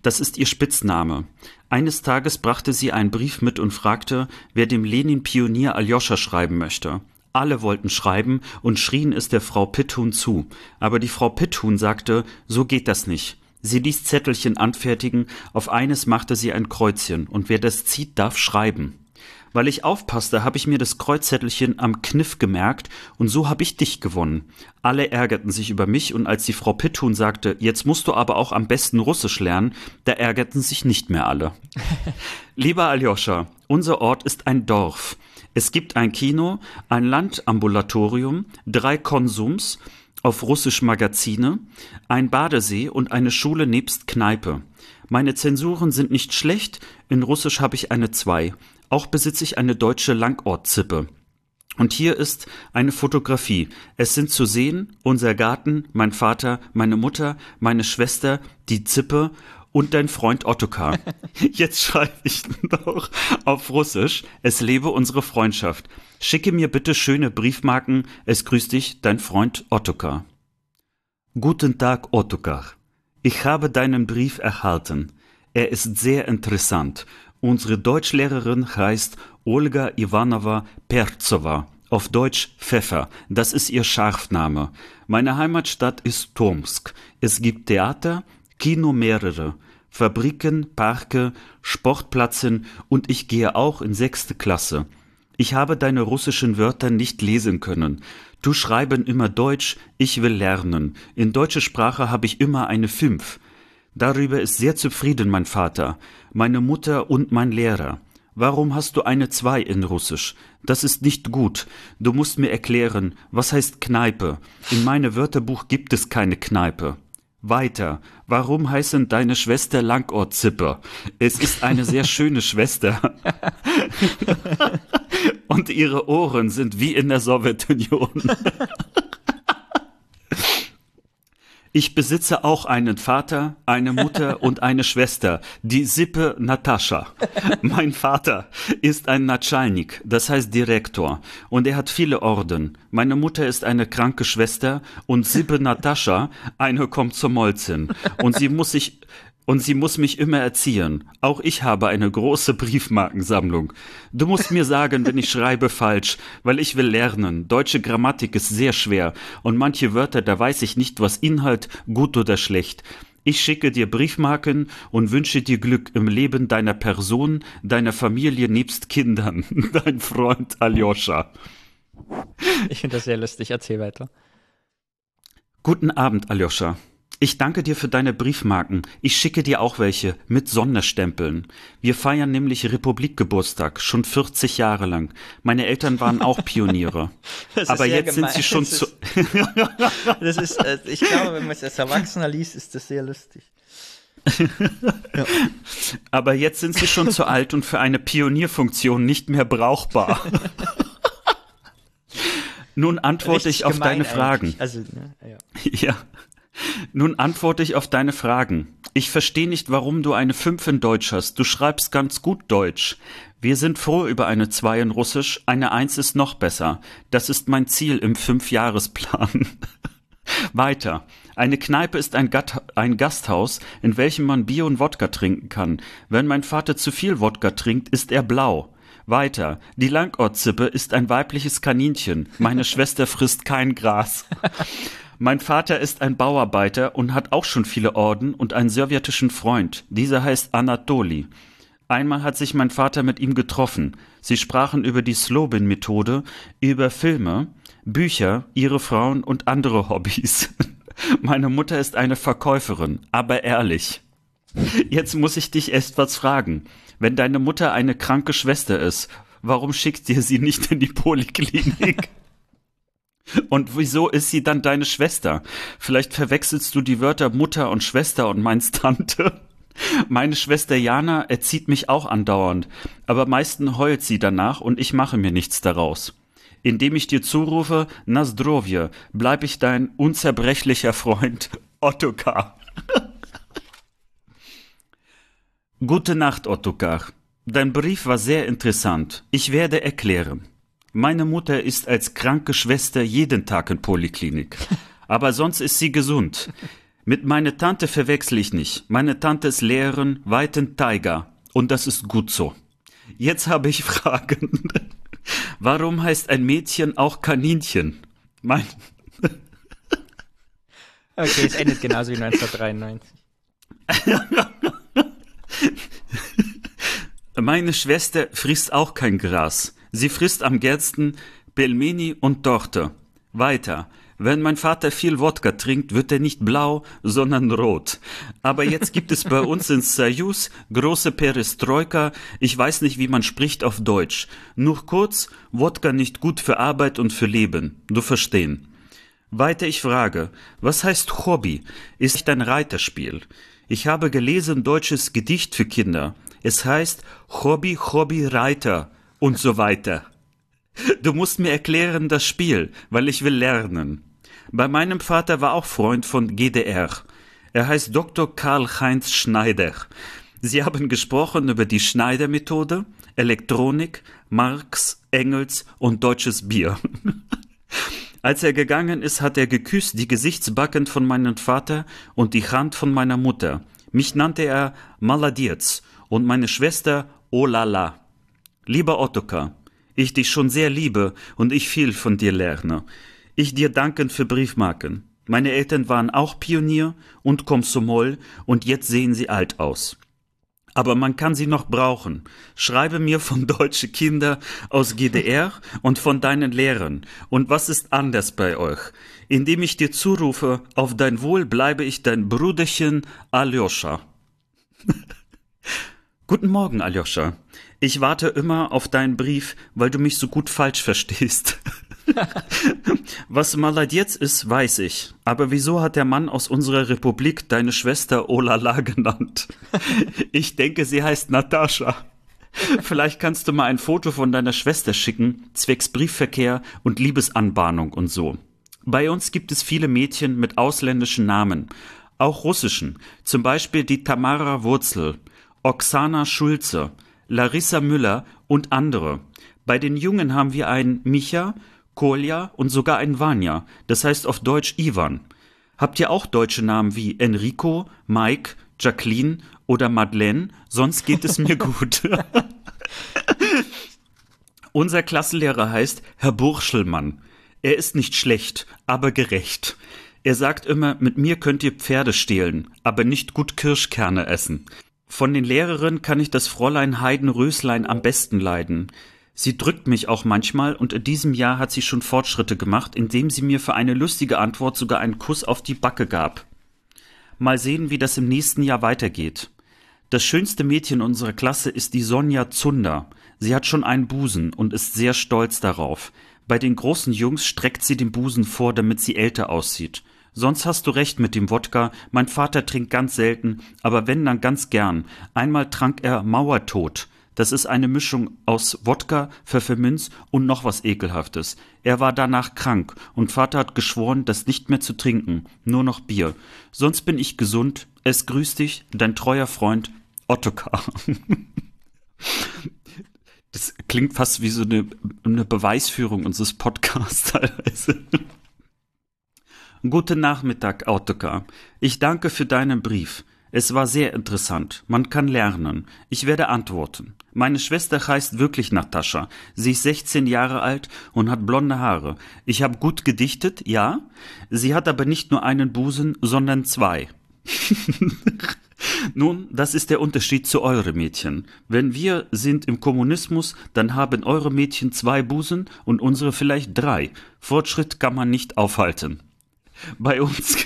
Das ist ihr Spitzname. Eines Tages brachte sie einen Brief mit und fragte, wer dem Lenin-Pionier Aljoscha schreiben möchte. Alle wollten schreiben und schrien es der Frau Pittun zu. Aber die Frau Pittun sagte, so geht das nicht. Sie ließ Zettelchen anfertigen, auf eines machte sie ein Kreuzchen, und wer das zieht, darf schreiben. Weil ich aufpasste, habe ich mir das Kreuzzettelchen am Kniff gemerkt und so habe ich dich gewonnen. Alle ärgerten sich über mich und als die Frau Pittun sagte, jetzt musst du aber auch am besten Russisch lernen, da ärgerten sich nicht mehr alle. Lieber Aljoscha, unser Ort ist ein Dorf. Es gibt ein Kino, ein Landambulatorium, drei Konsums, auf Russisch Magazine, ein Badesee und eine Schule nebst Kneipe. Meine Zensuren sind nicht schlecht, in Russisch habe ich eine zwei. Auch besitze ich eine deutsche Langortzippe. Und hier ist eine Fotografie. Es sind zu sehen unser Garten, mein Vater, meine Mutter, meine Schwester, die Zippe und dein Freund Ottokar. Jetzt schreibe ich noch auf Russisch. Es lebe unsere Freundschaft. Schicke mir bitte schöne Briefmarken. Es grüßt dich, dein Freund Ottokar. Guten Tag, Ottokar. Ich habe deinen Brief erhalten. Er ist sehr interessant Unsere Deutschlehrerin heißt Olga Ivanova Perzowa, auf Deutsch Pfeffer, das ist ihr Scharfname. Meine Heimatstadt ist Tomsk. Es gibt Theater, Kino mehrere, Fabriken, Parke, Sportplätzen und ich gehe auch in sechste Klasse. Ich habe deine russischen Wörter nicht lesen können. Du schreiben immer Deutsch, ich will lernen. In deutsche Sprache habe ich immer eine Fünf. Darüber ist sehr zufrieden mein Vater, meine Mutter und mein Lehrer. Warum hast du eine Zwei in Russisch? Das ist nicht gut. Du musst mir erklären, was heißt Kneipe? In meinem Wörterbuch gibt es keine Kneipe. Weiter. Warum heißen deine Schwester Langohr-Zipper? Es ist eine sehr schöne Schwester. Und ihre Ohren sind wie in der Sowjetunion. Ich besitze auch einen Vater, eine Mutter und eine Schwester, die Sippe Natascha. Mein Vater ist ein Natschalnik, das heißt Direktor, und er hat viele Orden. Meine Mutter ist eine kranke Schwester und Sippe Natascha, eine kommt zur Molzin. Und sie muss sich und sie muss mich immer erziehen. Auch ich habe eine große Briefmarkensammlung. Du musst mir sagen, wenn ich schreibe falsch, weil ich will lernen. Deutsche Grammatik ist sehr schwer und manche Wörter, da weiß ich nicht, was Inhalt gut oder schlecht. Ich schicke dir Briefmarken und wünsche dir Glück im Leben deiner Person, deiner Familie nebst Kindern. Dein Freund Aljoscha. Ich finde das sehr lustig. Erzähl weiter. Guten Abend, Aljoscha. Ich danke dir für deine Briefmarken. Ich schicke dir auch welche mit Sonderstempeln. Wir feiern nämlich Republikgeburtstag schon 40 Jahre lang. Meine Eltern waren auch Pioniere. Aber jetzt gemein. sind sie schon das zu. das ist, äh, ich glaube, wenn man es als Erwachsener liest, ist das sehr lustig. ja. Aber jetzt sind sie schon zu alt und für eine Pionierfunktion nicht mehr brauchbar. Nun antworte Richtig ich auf deine Fragen. Also, ne? ja. ja. Nun antworte ich auf deine Fragen. Ich verstehe nicht, warum du eine Fünf in Deutsch hast. Du schreibst ganz gut Deutsch. Wir sind froh über eine Zwei in Russisch. Eine Eins ist noch besser. Das ist mein Ziel im Fünfjahresplan. Weiter. Eine Kneipe ist ein, Gat ein Gasthaus, in welchem man Bier und Wodka trinken kann. Wenn mein Vater zu viel Wodka trinkt, ist er blau. Weiter. Die Langortzippe ist ein weibliches Kaninchen. Meine Schwester frisst kein Gras. Mein Vater ist ein Bauarbeiter und hat auch schon viele Orden und einen sowjetischen Freund. Dieser heißt Anatoli. Einmal hat sich mein Vater mit ihm getroffen. Sie sprachen über die Slobin-Methode, über Filme, Bücher, ihre Frauen und andere Hobbys. Meine Mutter ist eine Verkäuferin, aber ehrlich. Jetzt muss ich dich erst was fragen. Wenn deine Mutter eine kranke Schwester ist, warum schickt ihr sie nicht in die Poliklinik? Und wieso ist sie dann deine Schwester? Vielleicht verwechselst du die Wörter Mutter und Schwester und meinst Tante. Meine Schwester Jana erzieht mich auch andauernd, aber meistens heult sie danach und ich mache mir nichts daraus. Indem ich dir zurufe, na zdrovje, bleib ich dein unzerbrechlicher Freund Ottokar. Gute Nacht, Ottokar. Dein Brief war sehr interessant. Ich werde erklären. Meine Mutter ist als kranke Schwester jeden Tag in Poliklinik. Aber sonst ist sie gesund. Mit meiner Tante verwechsel ich nicht. Meine Tante ist Lehrerin Weiten Tiger. Und das ist gut so. Jetzt habe ich Fragen. Warum heißt ein Mädchen auch Kaninchen? Mein. okay, es endet genauso wie 1993. Meine Schwester frisst auch kein Gras. Sie frisst am gernsten Pelmeni und Torte. Weiter. Wenn mein Vater viel Wodka trinkt, wird er nicht blau, sondern rot. Aber jetzt gibt es bei uns in Sajus große Perestroika. Ich weiß nicht, wie man spricht auf Deutsch. Nur kurz, Wodka nicht gut für Arbeit und für Leben. Du verstehen. Weiter ich frage, was heißt Hobby? Ist ein Reiterspiel. Ich habe gelesen deutsches Gedicht für Kinder. Es heißt Hobby, Hobby, Reiter und so weiter. Du musst mir erklären das Spiel, weil ich will lernen. Bei meinem Vater war auch Freund von GDR. Er heißt Dr. Karl-Heinz Schneider. Sie haben gesprochen über die Schneider-Methode, Elektronik, Marx, Engels und deutsches Bier. Als er gegangen ist, hat er geküsst die Gesichtsbacken von meinem Vater und die Hand von meiner Mutter. Mich nannte er Maladiez und meine Schwester Olala. Lieber Ottokar, ich dich schon sehr liebe und ich viel von dir lerne. Ich dir danken für Briefmarken. Meine Eltern waren auch Pionier und Komsomol und jetzt sehen sie alt aus. Aber man kann sie noch brauchen. Schreibe mir von deutsche Kinder aus GDR und von deinen Lehrern. Und was ist anders bei euch? Indem ich dir zurufe, auf dein Wohl bleibe ich dein Bruderchen Aljoscha. Guten Morgen, Aljoscha. Ich warte immer auf deinen Brief, weil du mich so gut falsch verstehst. Was jetzt ist, weiß ich. Aber wieso hat der Mann aus unserer Republik deine Schwester Olala genannt? Ich denke, sie heißt Natascha. Vielleicht kannst du mal ein Foto von deiner Schwester schicken, zwecks Briefverkehr und Liebesanbahnung und so. Bei uns gibt es viele Mädchen mit ausländischen Namen, auch russischen, zum Beispiel die Tamara Wurzel, Oksana Schulze, Larissa Müller und andere. Bei den Jungen haben wir einen Micha, Kolja und sogar einen Vanya, das heißt auf Deutsch Ivan. Habt ihr auch deutsche Namen wie Enrico, Mike, Jacqueline oder Madeleine? Sonst geht es mir gut. Unser Klassenlehrer heißt Herr Burschelmann. Er ist nicht schlecht, aber gerecht. Er sagt immer, mit mir könnt ihr Pferde stehlen, aber nicht gut Kirschkerne essen. Von den Lehrerinnen kann ich das Fräulein Heiden Röslein am besten leiden. Sie drückt mich auch manchmal und in diesem Jahr hat sie schon Fortschritte gemacht, indem sie mir für eine lustige Antwort sogar einen Kuss auf die Backe gab. Mal sehen, wie das im nächsten Jahr weitergeht. Das schönste Mädchen unserer Klasse ist die Sonja Zunder. Sie hat schon einen Busen und ist sehr stolz darauf. Bei den großen Jungs streckt sie den Busen vor, damit sie älter aussieht. Sonst hast du recht mit dem Wodka. Mein Vater trinkt ganz selten, aber wenn dann ganz gern. Einmal trank er Mauertod. Das ist eine Mischung aus Wodka, Pfefferminz und noch was Ekelhaftes. Er war danach krank und Vater hat geschworen, das nicht mehr zu trinken, nur noch Bier. Sonst bin ich gesund. Es grüßt dich, dein treuer Freund Ottokar. Das klingt fast wie so eine, eine Beweisführung unseres Podcasts teilweise. Guten Nachmittag, Ottokar. Ich danke für deinen Brief. Es war sehr interessant. Man kann lernen. Ich werde antworten. Meine Schwester heißt wirklich Natascha. Sie ist 16 Jahre alt und hat blonde Haare. Ich habe gut gedichtet, ja. Sie hat aber nicht nur einen Busen, sondern zwei. Nun, das ist der Unterschied zu eure Mädchen. Wenn wir sind im Kommunismus, dann haben eure Mädchen zwei Busen und unsere vielleicht drei. Fortschritt kann man nicht aufhalten. Bei uns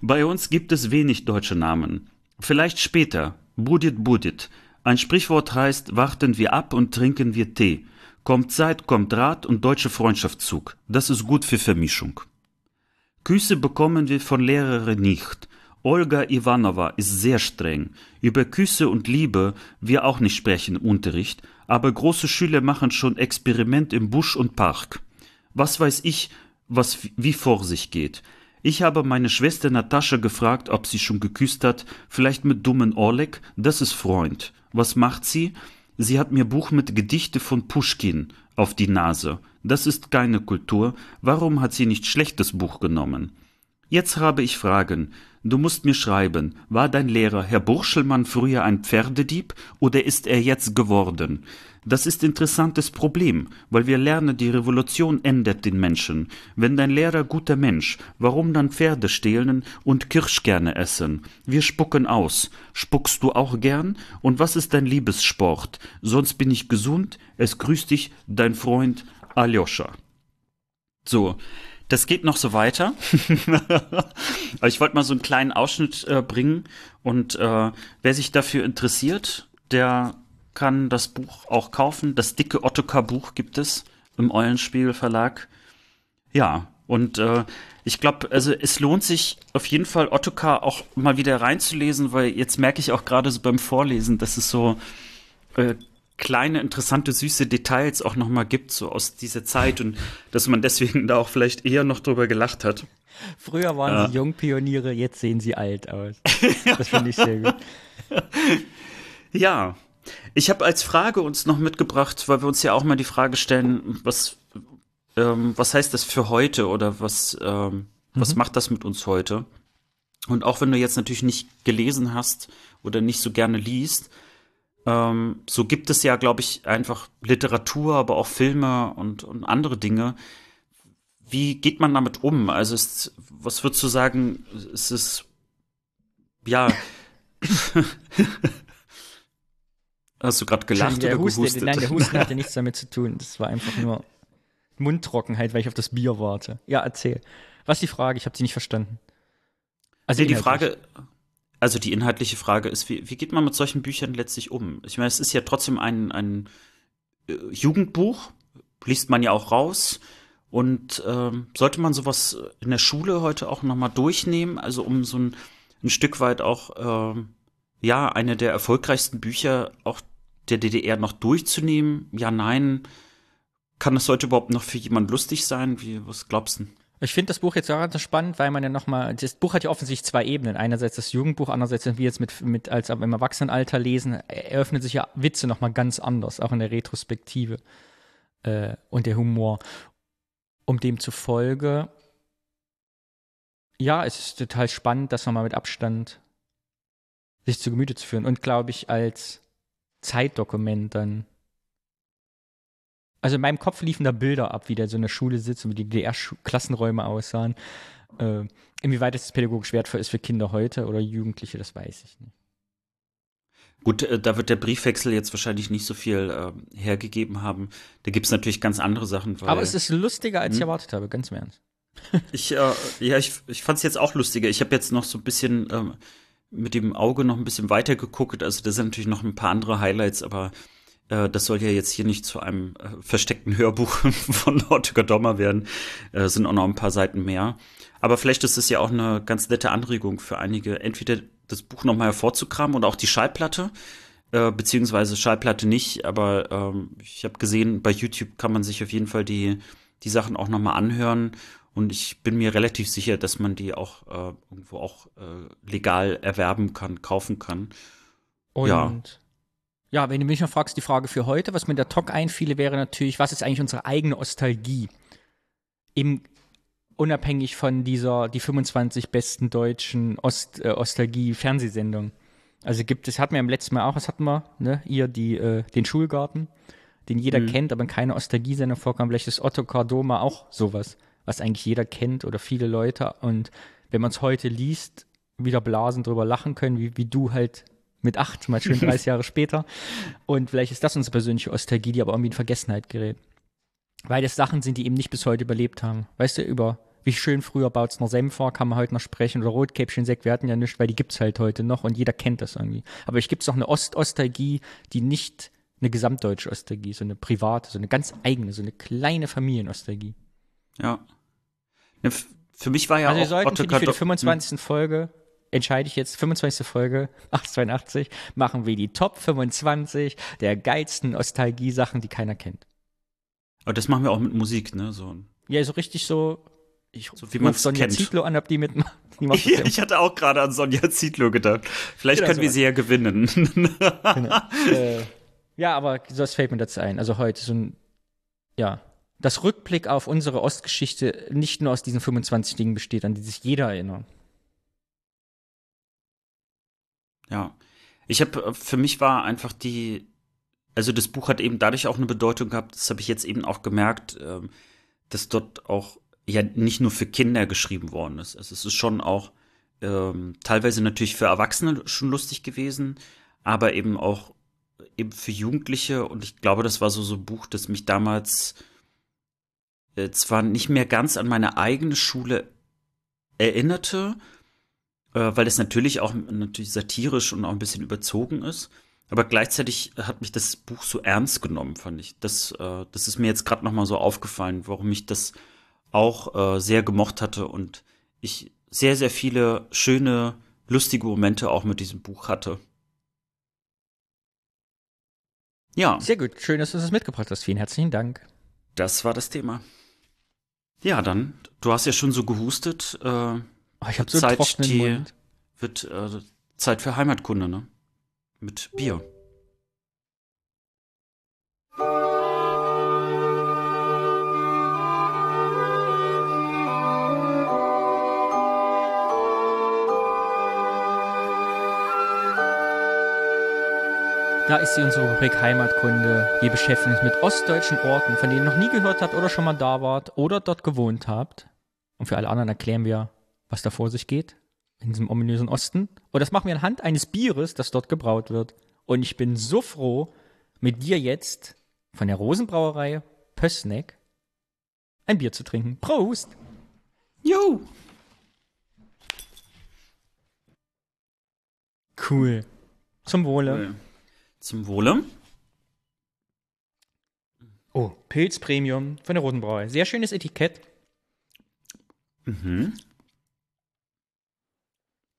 bei uns gibt es wenig deutsche Namen. Vielleicht später. Budit Budit. Ein Sprichwort heißt, warten wir ab und trinken wir Tee. Kommt Zeit, kommt Rat und deutsche Freundschaftszug. Das ist gut für Vermischung. Küsse bekommen wir von Lehrerin nicht. Olga Ivanova ist sehr streng. Über Küsse und Liebe wir auch nicht sprechen im Unterricht, aber große Schüler machen schon Experiment im Busch und Park. Was weiß ich, was wie vor sich geht. Ich habe meine Schwester Natascha gefragt, ob sie schon geküsst hat, vielleicht mit dummen Oleg, das ist Freund. Was macht sie? Sie hat mir Buch mit Gedichte von Puschkin auf die Nase. Das ist keine Kultur. Warum hat sie nicht schlechtes Buch genommen? Jetzt habe ich Fragen. Du musst mir schreiben, war dein Lehrer Herr Burschelmann früher ein Pferdedieb oder ist er jetzt geworden? Das ist interessantes Problem, weil wir lernen, die Revolution ändert den Menschen. Wenn dein Lehrer guter Mensch, warum dann Pferde stehlen und Kirschkerne essen? Wir spucken aus. Spuckst du auch gern? Und was ist dein Liebessport? Sonst bin ich gesund. Es grüßt dich dein Freund Aljoscha. So. Das geht noch so weiter. ich wollte mal so einen kleinen Ausschnitt äh, bringen und äh, wer sich dafür interessiert, der kann das Buch auch kaufen. Das dicke Ottokar-Buch gibt es im Eulenspiegel Verlag. Ja, und äh, ich glaube, also es lohnt sich auf jeden Fall Ottokar auch mal wieder reinzulesen, weil jetzt merke ich auch gerade so beim Vorlesen, dass es so äh, kleine, interessante, süße Details auch nochmal gibt, so aus dieser Zeit und dass man deswegen da auch vielleicht eher noch drüber gelacht hat. Früher waren ja. sie Jungpioniere, jetzt sehen sie alt aus. Das finde ich sehr gut. Ja, ich habe als Frage uns noch mitgebracht, weil wir uns ja auch mal die Frage stellen, was, ähm, was heißt das für heute oder was, ähm, was mhm. macht das mit uns heute? Und auch wenn du jetzt natürlich nicht gelesen hast oder nicht so gerne liest, ähm, so gibt es ja, glaube ich, einfach Literatur, aber auch Filme und, und andere Dinge, wie geht man damit um? Also, ist, was würdest du sagen, ist es, ja. Hast du gerade gelacht der oder Husten, gehustet? Nein, der Husten hatte nichts damit zu tun. Das war einfach nur Mundtrockenheit, weil ich auf das Bier warte. Ja, erzähl. Was ist die Frage? Ich habe sie nicht verstanden. Also die inhaltlich. Frage, also die inhaltliche Frage ist, wie, wie geht man mit solchen Büchern letztlich um? Ich meine, es ist ja trotzdem ein, ein äh, Jugendbuch, liest man ja auch raus. Und ähm, sollte man sowas in der Schule heute auch nochmal durchnehmen, also um so ein, ein Stück weit auch, ähm, ja, eine der erfolgreichsten Bücher auch der DDR noch durchzunehmen? Ja, nein. Kann das heute überhaupt noch für jemand lustig sein? Wie, was glaubst du? Ich finde das Buch jetzt auch ganz spannend, weil man ja nochmal, das Buch hat ja offensichtlich zwei Ebenen. Einerseits das Jugendbuch, andererseits, wenn wir jetzt mit, mit als im Erwachsenenalter lesen, eröffnet sich ja Witze nochmal ganz anders, auch in der Retrospektive äh, und der Humor. Um dem zufolge, ja, es ist total spannend, das nochmal mit Abstand sich zu Gemüte zu führen und glaube ich als Zeitdokument dann also in meinem Kopf liefen da Bilder ab, wie der so in der Schule sitzt und wie die DDR-Klassenräume aussahen. Äh, inwieweit es pädagogisch wertvoll ist für Kinder heute oder Jugendliche, das weiß ich nicht. Gut, äh, da wird der Briefwechsel jetzt wahrscheinlich nicht so viel äh, hergegeben haben. Da gibt es natürlich ganz andere Sachen. Aber es ist lustiger, als ich erwartet habe, ganz im Ernst. Ich, äh, ja, ich, ich fand es jetzt auch lustiger. Ich habe jetzt noch so ein bisschen ähm, mit dem Auge noch ein bisschen weiter geguckt. Also da sind natürlich noch ein paar andere Highlights, aber äh, das soll ja jetzt hier nicht zu einem äh, versteckten Hörbuch von Ortega Dommer werden. Äh, sind auch noch ein paar Seiten mehr. Aber vielleicht ist es ja auch eine ganz nette Anregung für einige, entweder das Buch nochmal hervorzukramen und auch die Schallplatte, äh, beziehungsweise Schallplatte nicht, aber ähm, ich habe gesehen, bei YouTube kann man sich auf jeden Fall die, die Sachen auch nochmal anhören. Und ich bin mir relativ sicher, dass man die auch äh, irgendwo auch äh, legal erwerben kann, kaufen kann. Und Ja. ja, wenn du mich noch fragst, die Frage für heute, was mir der Talk einfiele, wäre natürlich, was ist eigentlich unsere eigene Nostalgie? Im, unabhängig von dieser, die 25 besten deutschen Ost, äh, Ostalgie-Fernsehsendungen. Also gibt es, hatten wir im letzten Mal auch, was hatten wir, ne, ihr, die, äh, den Schulgarten, den jeder kennt, aber in keiner Ostalgie-Sendung vorkam. Vielleicht ist Otto Cardoma auch sowas, was eigentlich jeder kennt oder viele Leute. Und wenn man es heute liest, wieder blasen drüber lachen können, wie, wie du halt mit acht, mal schön 30 Jahre später. Und vielleicht ist das unsere persönliche Ostalgie, die aber irgendwie in Vergessenheit gerät. Weil das Sachen sind, die eben nicht bis heute überlebt haben. Weißt du, über wie schön früher Bautzner Senf war, kann man heute noch sprechen. Oder Rotkäppchen Sekt, wir hatten ja nichts, weil die gibt's halt heute noch und jeder kennt das irgendwie. Aber ich gibt's noch eine Ost-Ostalgie, die nicht eine gesamtdeutsche Ostalgie, ist, so eine private, so eine ganz eigene, so eine kleine Familienostalgie. Ja. Ja, Für mich war ja Also wir auch sollten Otto für die, für die Kado- 25. Folge, entscheide ich jetzt, 25. Folge, 882, machen wir die Top 25 der geilsten Nostalgie-Sachen, die keiner kennt. Aber das machen wir auch mit Musik, ne? So. Ja, so richtig so, ich So wie man's Sonja kennt. Zietlow an, ob die mitmacht. Die macht das ja. ich hatte auch gerade an Sonja Zietlow gedacht. Vielleicht Genau können wir sowas. sie ja gewinnen. äh, ja, aber das fällt mir dazu ein. Also heute so ein, ja, das Rückblick auf unsere Ostgeschichte nicht nur aus diesen 25 Dingen besteht, an die sich jeder erinnert. Ja. Ich habe, für mich war einfach die, also das Buch hat eben dadurch auch eine Bedeutung gehabt, das habe ich jetzt eben auch gemerkt, ähm, dass dort auch ja nicht nur für Kinder geschrieben worden ist. Also es ist schon auch ähm, teilweise natürlich für Erwachsene schon lustig gewesen, aber eben auch eben für Jugendliche und ich glaube, das war so so ein Buch, das mich damals äh, zwar nicht mehr ganz an meine eigene Schule erinnerte, äh, weil es natürlich auch natürlich satirisch und auch ein bisschen überzogen ist. Aber gleichzeitig hat mich das Buch so ernst genommen, fand ich. Das, äh, das ist mir jetzt gerade noch mal so aufgefallen, warum ich das auch äh, sehr gemocht hatte und ich sehr, sehr viele schöne, lustige Momente auch mit diesem Buch hatte. Ja, Sehr gut, schön, dass du das mitgebracht hast. Vielen herzlichen Dank. das war das Thema. Ja, dann, du hast ja schon so gehustet. Äh, Oh, ich habe so Zeit, die- Mund. wird äh, Zeit für Heimatkunde, ne? Mit Bier. Da ist sie unsere Rubrik Heimatkunde. Wir beschäftigen uns mit ostdeutschen Orten, von denen ihr noch nie gehört habt oder schon mal da wart oder dort gewohnt habt. Und für alle anderen erklären wir, was da vor sich geht in diesem ominösen Osten. Und das machen wir anhand eines Bieres, das dort gebraut wird. Und ich bin so froh, mit dir jetzt von der Rosenbrauerei Pössneck ein Bier zu trinken. Prost! Jo! Cool. Zum Wohle. Zum Wohle. Oh, Pilz Premium von der Rosenbrauerei. Sehr schönes Etikett. Mhm.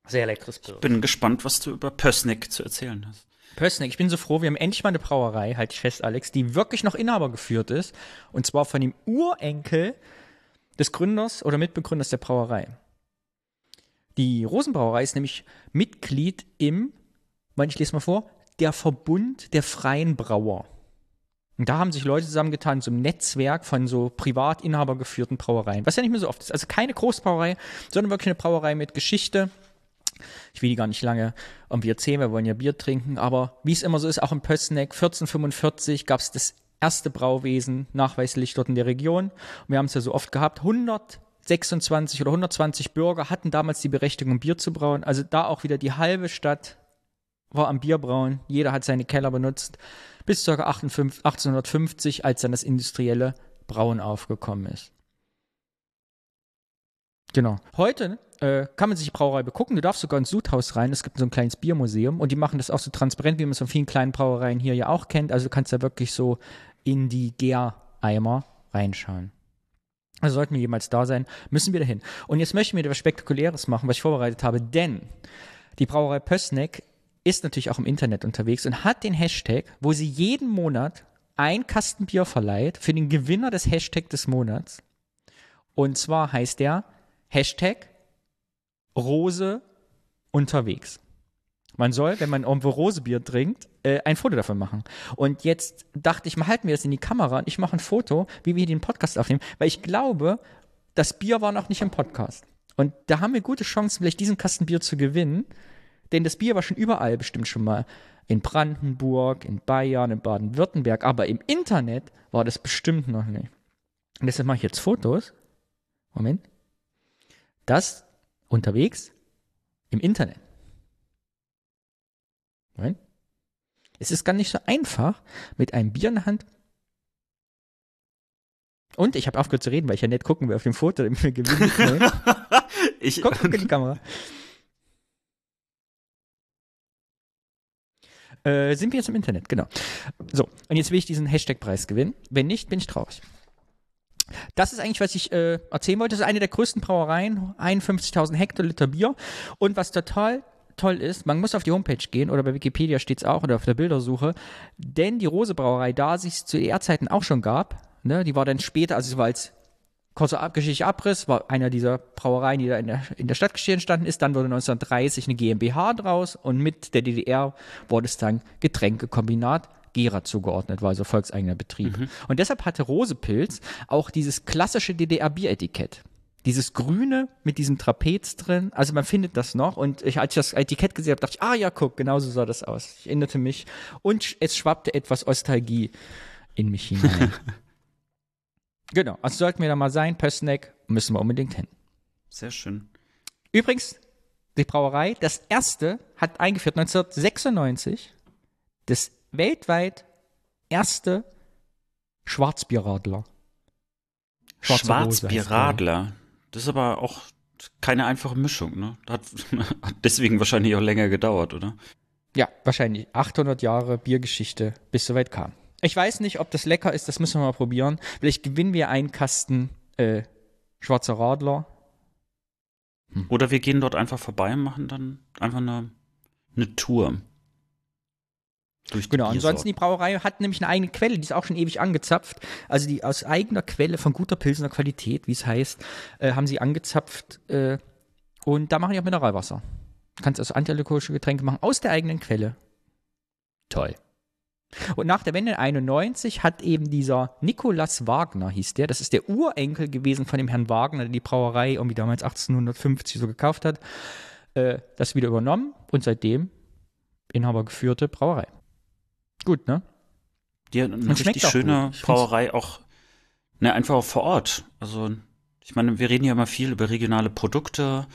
Sehr leckeres Bier. Bin gespannt, was du über Pössneck zu erzählen hast. Pössneck, ich bin so froh, wir haben endlich mal eine Brauerei, halte ich fest, Alex, die wirklich noch Inhaber geführt ist. Und zwar von dem Urenkel des Gründers oder Mitbegründers der Brauerei. Die Rosenbrauerei ist nämlich Mitglied im, ich lese mal vor, der Verbund der freien Brauer. Und da haben sich Leute zusammengetan, so ein Netzwerk von so privat inhabergeführten Brauereien, was ja nicht mehr so oft ist. Also keine Großbrauerei, sondern wirklich eine Brauerei mit Geschichte. Ich will die gar nicht lange am Bier zählen, wir wollen ja Bier trinken, aber wie es immer so ist, auch in Pössneck 1445 gab es das erste Brauwesen nachweislich dort in der Region. Und wir haben es ja so oft gehabt, 126 oder 120 Bürger hatten damals die Berechtigung, Bier zu brauen. Also da auch wieder die halbe Stadt war am Bierbrauen. Jeder hat seine Keller benutzt. Bis ca. 1850, als dann das industrielle Brauen aufgekommen ist. Genau. Heute äh, kann man sich die Brauerei begucken. Du darfst sogar ins Sudhaus rein. Es gibt so ein kleines Biermuseum und die machen das auch so transparent, wie man es von vielen kleinen Brauereien hier ja auch kennt. Also du kannst da wirklich so in die Gäreimer reinschauen. Also sollten wir jemals da sein, müssen wir dahin. Und jetzt möchten wir etwas Spektakuläres machen, was ich vorbereitet habe, denn die Brauerei Pössneck ist natürlich auch im Internet unterwegs und hat den Hashtag, wo sie jeden Monat ein Kasten Bier verleiht für den Gewinner des Hashtag des Monats. Und zwar heißt der Hashtag Rose unterwegs. Man soll, wenn man irgendwo Rosebier trinkt, äh, ein Foto davon machen. Und jetzt dachte ich, mal halten wir das in die Kamera und ich mache ein Foto, wie wir den Podcast aufnehmen, weil ich glaube, das Bier war noch nicht im Podcast. Und da haben wir gute Chancen, vielleicht diesen Kasten Bier zu gewinnen. Denn das Bier war schon überall bestimmt schon mal. In Brandenburg, in Bayern, in Baden-Württemberg. Aber im Internet war das bestimmt noch nicht. Und deshalb mache ich jetzt Fotos. Moment. Das unterwegs im Internet. Moment. Es ist gar nicht so einfach, mit einem Bier in der Hand. Und ich habe aufgehört zu reden, weil ich ja nicht gucken will auf dem Foto, damit wir gewinnen ich, Guck, guck in die Kamera. Äh, sind wir jetzt im Internet, genau. So, und jetzt will ich diesen Hashtag-Preis gewinnen. Wenn nicht, bin ich traurig. Das ist eigentlich, was ich äh, erzählen wollte. Das ist eine der größten Brauereien, 51.000 Hektoliter Bier. Und was total toll ist, man muss auf die Homepage gehen oder bei Wikipedia steht es auch oder auf der Bildersuche, denn die Rose Brauerei, da sich zu ER-Zeiten auch schon gab, ne, die war dann später, also es war als kurzer Ab geschichtlicher Abriss, war einer dieser Brauereien, die da in der, in der Stadtgeschichte entstanden ist. Dann wurde 1930 eine GmbH draus und mit der DDR wurde es dann Getränkekombinat Gera zugeordnet, war also volkseigener Betrieb. Mhm. Und deshalb hatte Rosepilz auch dieses klassische DDR-Bieretikett. Dieses Grüne mit diesem Trapez drin, also man findet das noch. Und ich, als ich das Etikett gesehen habe, dachte ich, ah ja, guck, genauso sah das aus. Ich erinnerte mich. Und es schwappte etwas Nostalgie in mich hinein. genau, also sollten wir da mal sein, Pössneck, müssen wir unbedingt hin. Sehr schön. Übrigens, die Brauerei, das erste, hat eingeführt 1996 das weltweit erste Schwarzbierradler. Schwarzbierradler. Das ist aber auch keine einfache Mischung, ne? Hat, hat deswegen wahrscheinlich auch länger gedauert, oder? Ja, wahrscheinlich 800 Jahre Biergeschichte, bis soweit kam. Ich weiß nicht, ob das lecker ist, das müssen wir mal probieren. Vielleicht gewinnen wir einen Kasten äh, Schwarzer Radler. Oder wir gehen dort einfach vorbei und machen dann einfach eine, eine Tour. Durch die Genau, ansonsten die Biersorten. Brauerei hat nämlich eine eigene Quelle, die ist auch schon ewig angezapft. Also die aus eigener Quelle von guter Pilsener Qualität, wie es heißt, äh, haben sie angezapft. Äh, und da machen die auch Mineralwasser. Du kannst also antialkoholische Getränke machen aus der eigenen Quelle. Toll. Und nach der Wende 91 hat eben dieser Nikolaus Wagner, hieß der, das ist der Urenkel gewesen von dem Herrn Wagner, der die Brauerei irgendwie damals 1850 so gekauft hat, äh, das wieder übernommen und seitdem Inhaber geführte Brauerei. Gut, ne? Die hat eine Und richtig schöne Brauerei auch, ne, einfach auch vor Ort. Also, ich meine, wir reden ja immer viel über regionale Produkte.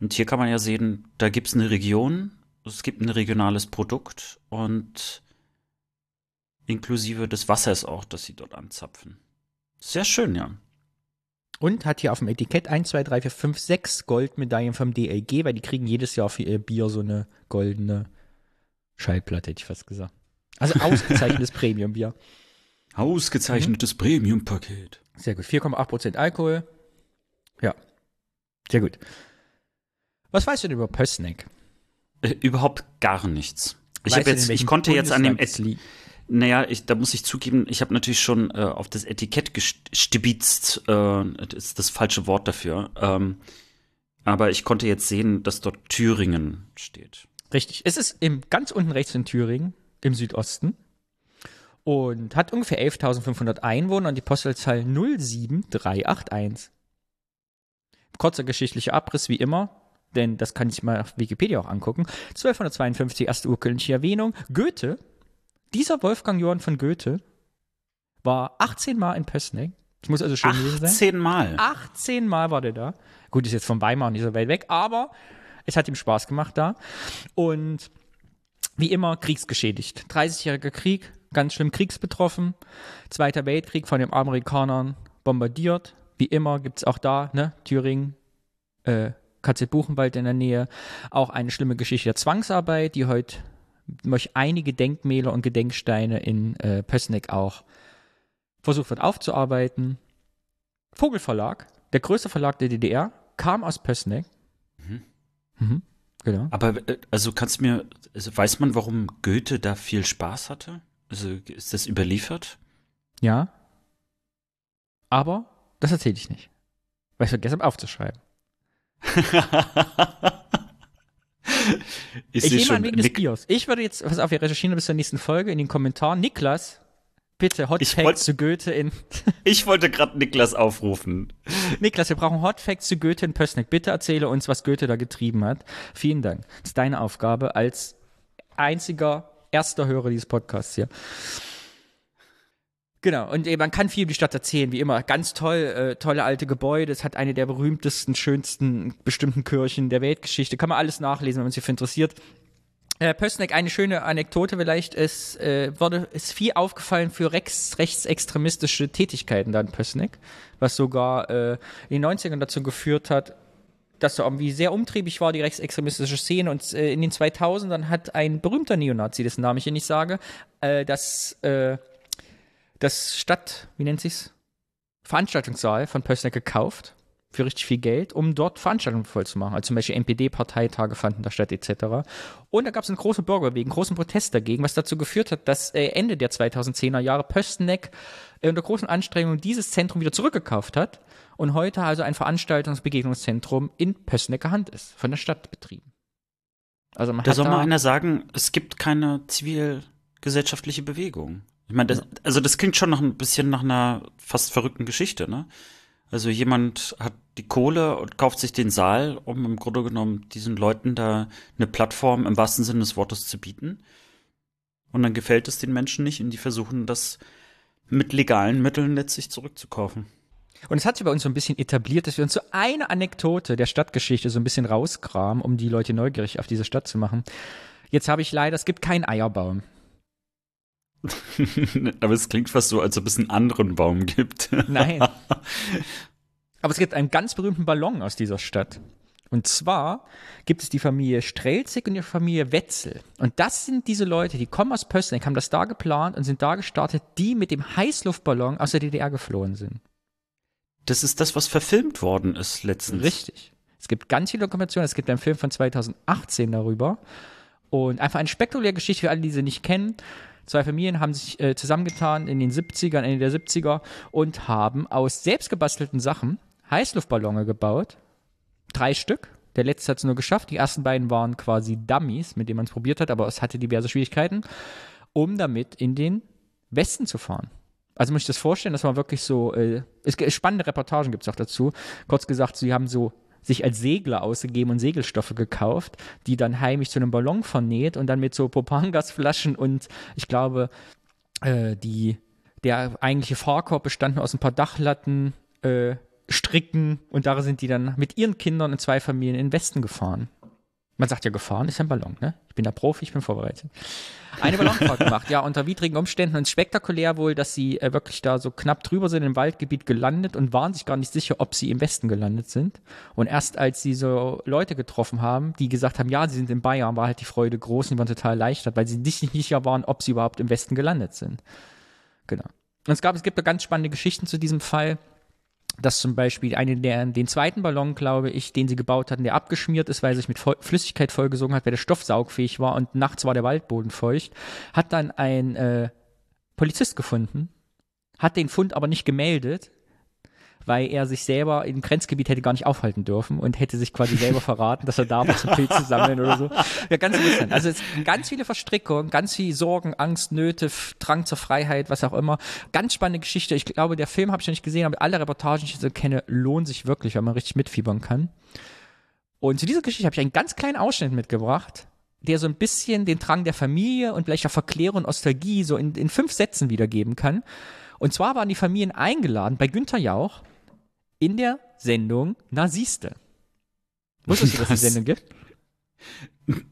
Und hier kann man ja sehen, da gibt's eine Region, es gibt ein regionales Produkt und inklusive des Wassers auch, das sie dort anzapfen. Sehr schön, ja. Und hat hier auf dem Etikett 1, 2, 3, 4, 5, 6 Goldmedaillen vom DLG, weil die kriegen jedes Jahr für ihr Bier so eine goldene Schallplatte, hätte ich fast gesagt. Also ausgezeichnetes Premium-Bier. Ausgezeichnetes Premium-Paket. Sehr gut. 4,8% Alkohol. Ja. Sehr gut. Was weißt du denn über Pössneck? Äh, überhaupt gar nichts. Ich, jetzt, ich konnte jetzt an dem Bundesland liegt? Naja, ich, da muss ich zugeben, ich habe natürlich schon äh, auf das Etikett gestibitzt, äh, ist das falsche Wort dafür. Ähm, aber ich konnte jetzt sehen, dass dort Thüringen steht. Richtig. Es ist im, ganz unten rechts in Thüringen, im Südosten. Und hat ungefähr 11.500 Einwohner und die Postleitzahl 07381. Kurzer geschichtlicher Abriss wie immer, denn das kann ich mal auf Wikipedia auch angucken. 1252 erste urkundliche Erwähnung. Goethe, dieser Wolfgang Johann von Goethe, war 18 Mal in Pößneck. Das muss also schön gewesen sein. 18 Mal. 18 Mal war der da. Gut, ist jetzt von Weimar nicht so weit weg, aber es hat ihm Spaß gemacht da. Und wie immer kriegsgeschädigt. 30-jähriger Krieg, ganz schlimm kriegsbetroffen. Zweiter Weltkrieg von den Amerikanern bombardiert. Wie immer gibt es auch da, ne, Thüringen, äh, KZ Buchenwald in der Nähe, auch eine schlimme Geschichte der Zwangsarbeit, die heute durch einige Denkmäler und Gedenksteine in äh, Pößneck auch versucht wird aufzuarbeiten. Vogelverlag, der größte Verlag der DDR, kam aus Pößneck. Mhm. Genau. Aber äh, also kannst du mir, also weiß man, warum Goethe da viel Spaß hatte? Also ist das überliefert? Ja. Aber das erzähle ich nicht. Weil ich vergessen habe aufzuschreiben. ich Ich nehme an wegen des Bios. Ich würde jetzt, pass auf, wir recherchieren bis zur nächsten Folge in den Kommentaren. Niklas, bitte Hot Ich Facts wollt- zu Goethe in. ich wollte gerade Niklas aufrufen. Niklas, wir brauchen Hot Facts zu Goethe in Pößneck. Bitte erzähle uns, was Goethe da getrieben hat. Vielen Dank. Das ist deine Aufgabe als einziger erster Hörer dieses Podcasts hier. Genau, und äh, man kann viel über die Stadt erzählen, wie immer. Ganz toll, äh, tolle alte Gebäude. Es hat eine der berühmtesten, schönsten bestimmten Kirchen der Weltgeschichte. Kann man alles nachlesen, wenn man sich dafür interessiert. Äh, Pößneck, eine schöne Anekdote vielleicht, es äh, wurde, ist viel aufgefallen für rechts, rechtsextremistische Tätigkeiten da in Pößneck, was sogar äh, in den 90ern dazu geführt hat, dass da irgendwie sehr umtriebig war, die rechtsextremistische Szene. Und äh, in den 2000ern hat ein berühmter Neonazi, dessen Namen ich hier nicht sage, äh, das, äh, das Stadt, wie nennt sich's? Veranstaltungssaal von Pößneck gekauft für richtig viel Geld, um dort Veranstaltungen voll zu machen. Also zum Beispiel NPD-Parteitage fanden da statt, etc. Und da gab es einen großen Bürgerweg, einen großen Protest dagegen, was dazu geführt hat, dass äh, Ende der 2010er Jahre Pößneck äh, unter großen Anstrengungen dieses Zentrum wieder zurückgekauft hat und heute also ein Veranstaltungsbegegnungszentrum in Pößnecker Hand ist, von der Stadt betrieben. Also man Da soll da, mal einer sagen, es gibt keine zivilgesellschaftliche Bewegung. Ich meine, das, also das klingt schon noch ein bisschen nach einer fast verrückten Geschichte, ne? Also jemand hat die Kohle und kauft sich den Saal, um im Grunde genommen diesen Leuten da eine Plattform im wahrsten Sinne des Wortes zu bieten. Und dann gefällt es den Menschen nicht und die versuchen das mit legalen Mitteln letztlich zurückzukaufen. Und es hat sich bei uns so ein bisschen etabliert, dass wir uns so eine Anekdote der Stadtgeschichte so ein bisschen rauskramen, um die Leute neugierig auf diese Stadt zu machen. Jetzt habe ich leider, es gibt keinen Eierbaum. Aber es klingt fast so, als ob es einen anderen Baum gibt. Nein. Aber es gibt einen ganz berühmten Ballon aus dieser Stadt. Und zwar gibt es die Familie Strelzig und die Familie Wetzel. Und das sind diese Leute, die kommen aus Pößneck, haben das da geplant und sind da gestartet, die mit dem Heißluftballon aus der DDR geflohen sind. Das ist das, was verfilmt worden ist letztens. Richtig. Es gibt ganz viele Dokumentationen. Es gibt einen Film von 2018 darüber. Und einfach eine spektakuläre Geschichte für alle, die sie nicht kennen. Zwei Familien haben sich äh, zusammengetan in den 70ern, Ende der 70er und haben aus selbstgebastelten Sachen Heißluftballone gebaut. Drei Stück. Der letzte hat es nur geschafft. Die ersten beiden waren quasi Dummies, mit denen man es probiert hat, aber es hatte diverse Schwierigkeiten, um damit in den Westen zu fahren. Also muss ich das vorstellen, das war wirklich so, äh, es, spannende Reportagen gibt es auch dazu. Kurz gesagt, sie haben so sich als Segler ausgegeben und Segelstoffe gekauft, die dann heimlich zu einem Ballon vernäht und dann mit so Propangasflaschen und ich glaube, äh, die, der eigentliche Fahrkorb bestand nur aus ein paar Dachlatten, äh, Stricken und da sind die dann mit ihren Kindern in zwei Familien in den Westen gefahren. Man sagt ja, gefahren ist ein Ballon, ne? Ich bin da Profi, ich bin vorbereitet. Eine Ballonfahrt gemacht, ja, unter widrigen Umständen und spektakulär wohl, dass sie äh, wirklich da so knapp drüber sind im Waldgebiet gelandet und waren sich gar nicht sicher, ob sie im Westen gelandet sind. Und erst als sie so Leute getroffen haben, die gesagt haben, ja, sie sind in Bayern, war halt die Freude groß und die waren total erleichtert, weil sie nicht sicher waren, ob sie überhaupt im Westen gelandet sind. Genau. Und es gab, es gibt da ganz spannende Geschichten zu diesem Fall dass zum Beispiel eine der, den zweiten Ballon, glaube ich, den sie gebaut hatten, der abgeschmiert ist, weil er sich mit Flüssigkeit vollgesogen hat, weil der Stoff saugfähig war und nachts war der Waldboden feucht, hat dann ein äh, Polizist gefunden, hat den Fund aber nicht gemeldet, weil er sich selber im Grenzgebiet hätte gar nicht aufhalten dürfen und hätte sich quasi selber verraten, dass er da war zum Pilze sammeln oder so. Ja, ganz interessant. Also es ganz viele Verstrickungen, ganz viel Sorgen, Angst, Nöte, Drang zur Freiheit, was auch immer. Ganz spannende Geschichte. Ich glaube, der Film habe ich noch nicht gesehen, aber alle Reportagen, die ich so kenne, lohnen sich wirklich, weil man richtig mitfiebern kann. Und zu dieser Geschichte habe ich einen ganz kleinen Ausschnitt mitgebracht, der so ein bisschen den Drang der Familie und vielleicht auch Verklärung und Nostalgie so in, in fünf Sätzen wiedergeben kann. Und zwar waren die Familien eingeladen bei Günther Jauch in der Sendung Na siehste. Wusstest du, dass es die Sendung gibt?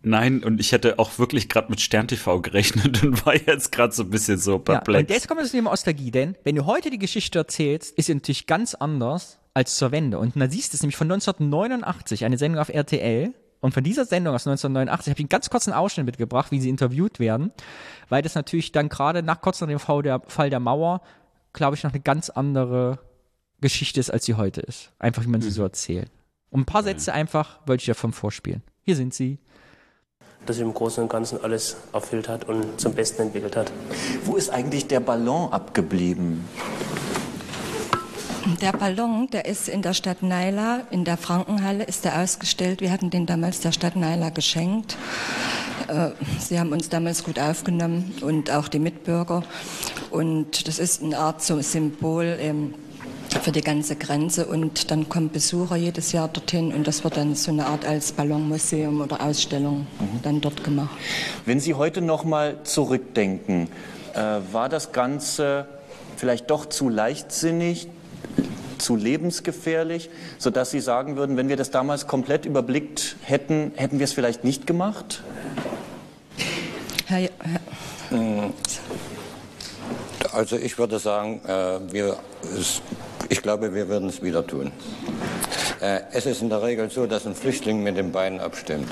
Nein, und ich hätte auch wirklich gerade mit Stern TV gerechnet und war jetzt gerade so ein bisschen so perplex. Ja, und jetzt kommt das Thema Nostalgie, denn wenn du heute die Geschichte erzählst, ist sie natürlich ganz anders als zur Wende. Und na siehst du, es nämlich von 1989, eine Sendung auf RTL. Und von dieser Sendung aus 1989 habe ich einen ganz kurzen Ausschnitt mitgebracht, wie sie interviewt werden, weil das natürlich dann gerade nach kurz nach dem Fall der, Fall der Mauer, glaube ich, noch eine ganz andere Geschichte ist, als sie heute ist. Einfach, wie man sie mhm. so erzählt. Und ein paar Sätze einfach wollte ich davon vorspielen. Hier sind sie. Dass sie im Großen und Ganzen alles erfüllt hat und zum Besten entwickelt hat. Wo ist eigentlich der Ballon abgeblieben? Der Ballon, der ist in der Stadt Naila, in der Frankenhalle ist er ausgestellt. Wir hatten den damals der Stadt Naila geschenkt. Äh, sie haben uns damals gut aufgenommen und auch die Mitbürger. Und das ist eine Art so Symbol. Ähm, für die ganze Grenze und dann kommen Besucher jedes Jahr dorthin und das wird dann so eine Art als Ballonmuseum oder Ausstellung mhm. dann dort gemacht. Wenn Sie heute noch mal zurückdenken, äh, war das Ganze vielleicht doch zu leichtsinnig, zu lebensgefährlich, sodass Sie sagen würden, wenn wir das damals komplett überblickt hätten, hätten wir es vielleicht nicht gemacht? Herr, Herr hm. also ich würde sagen, äh, wir, ich glaube, wir würden es wieder tun. Äh, es ist in der Regel so, dass ein Flüchtling mit den Beinen abstimmt.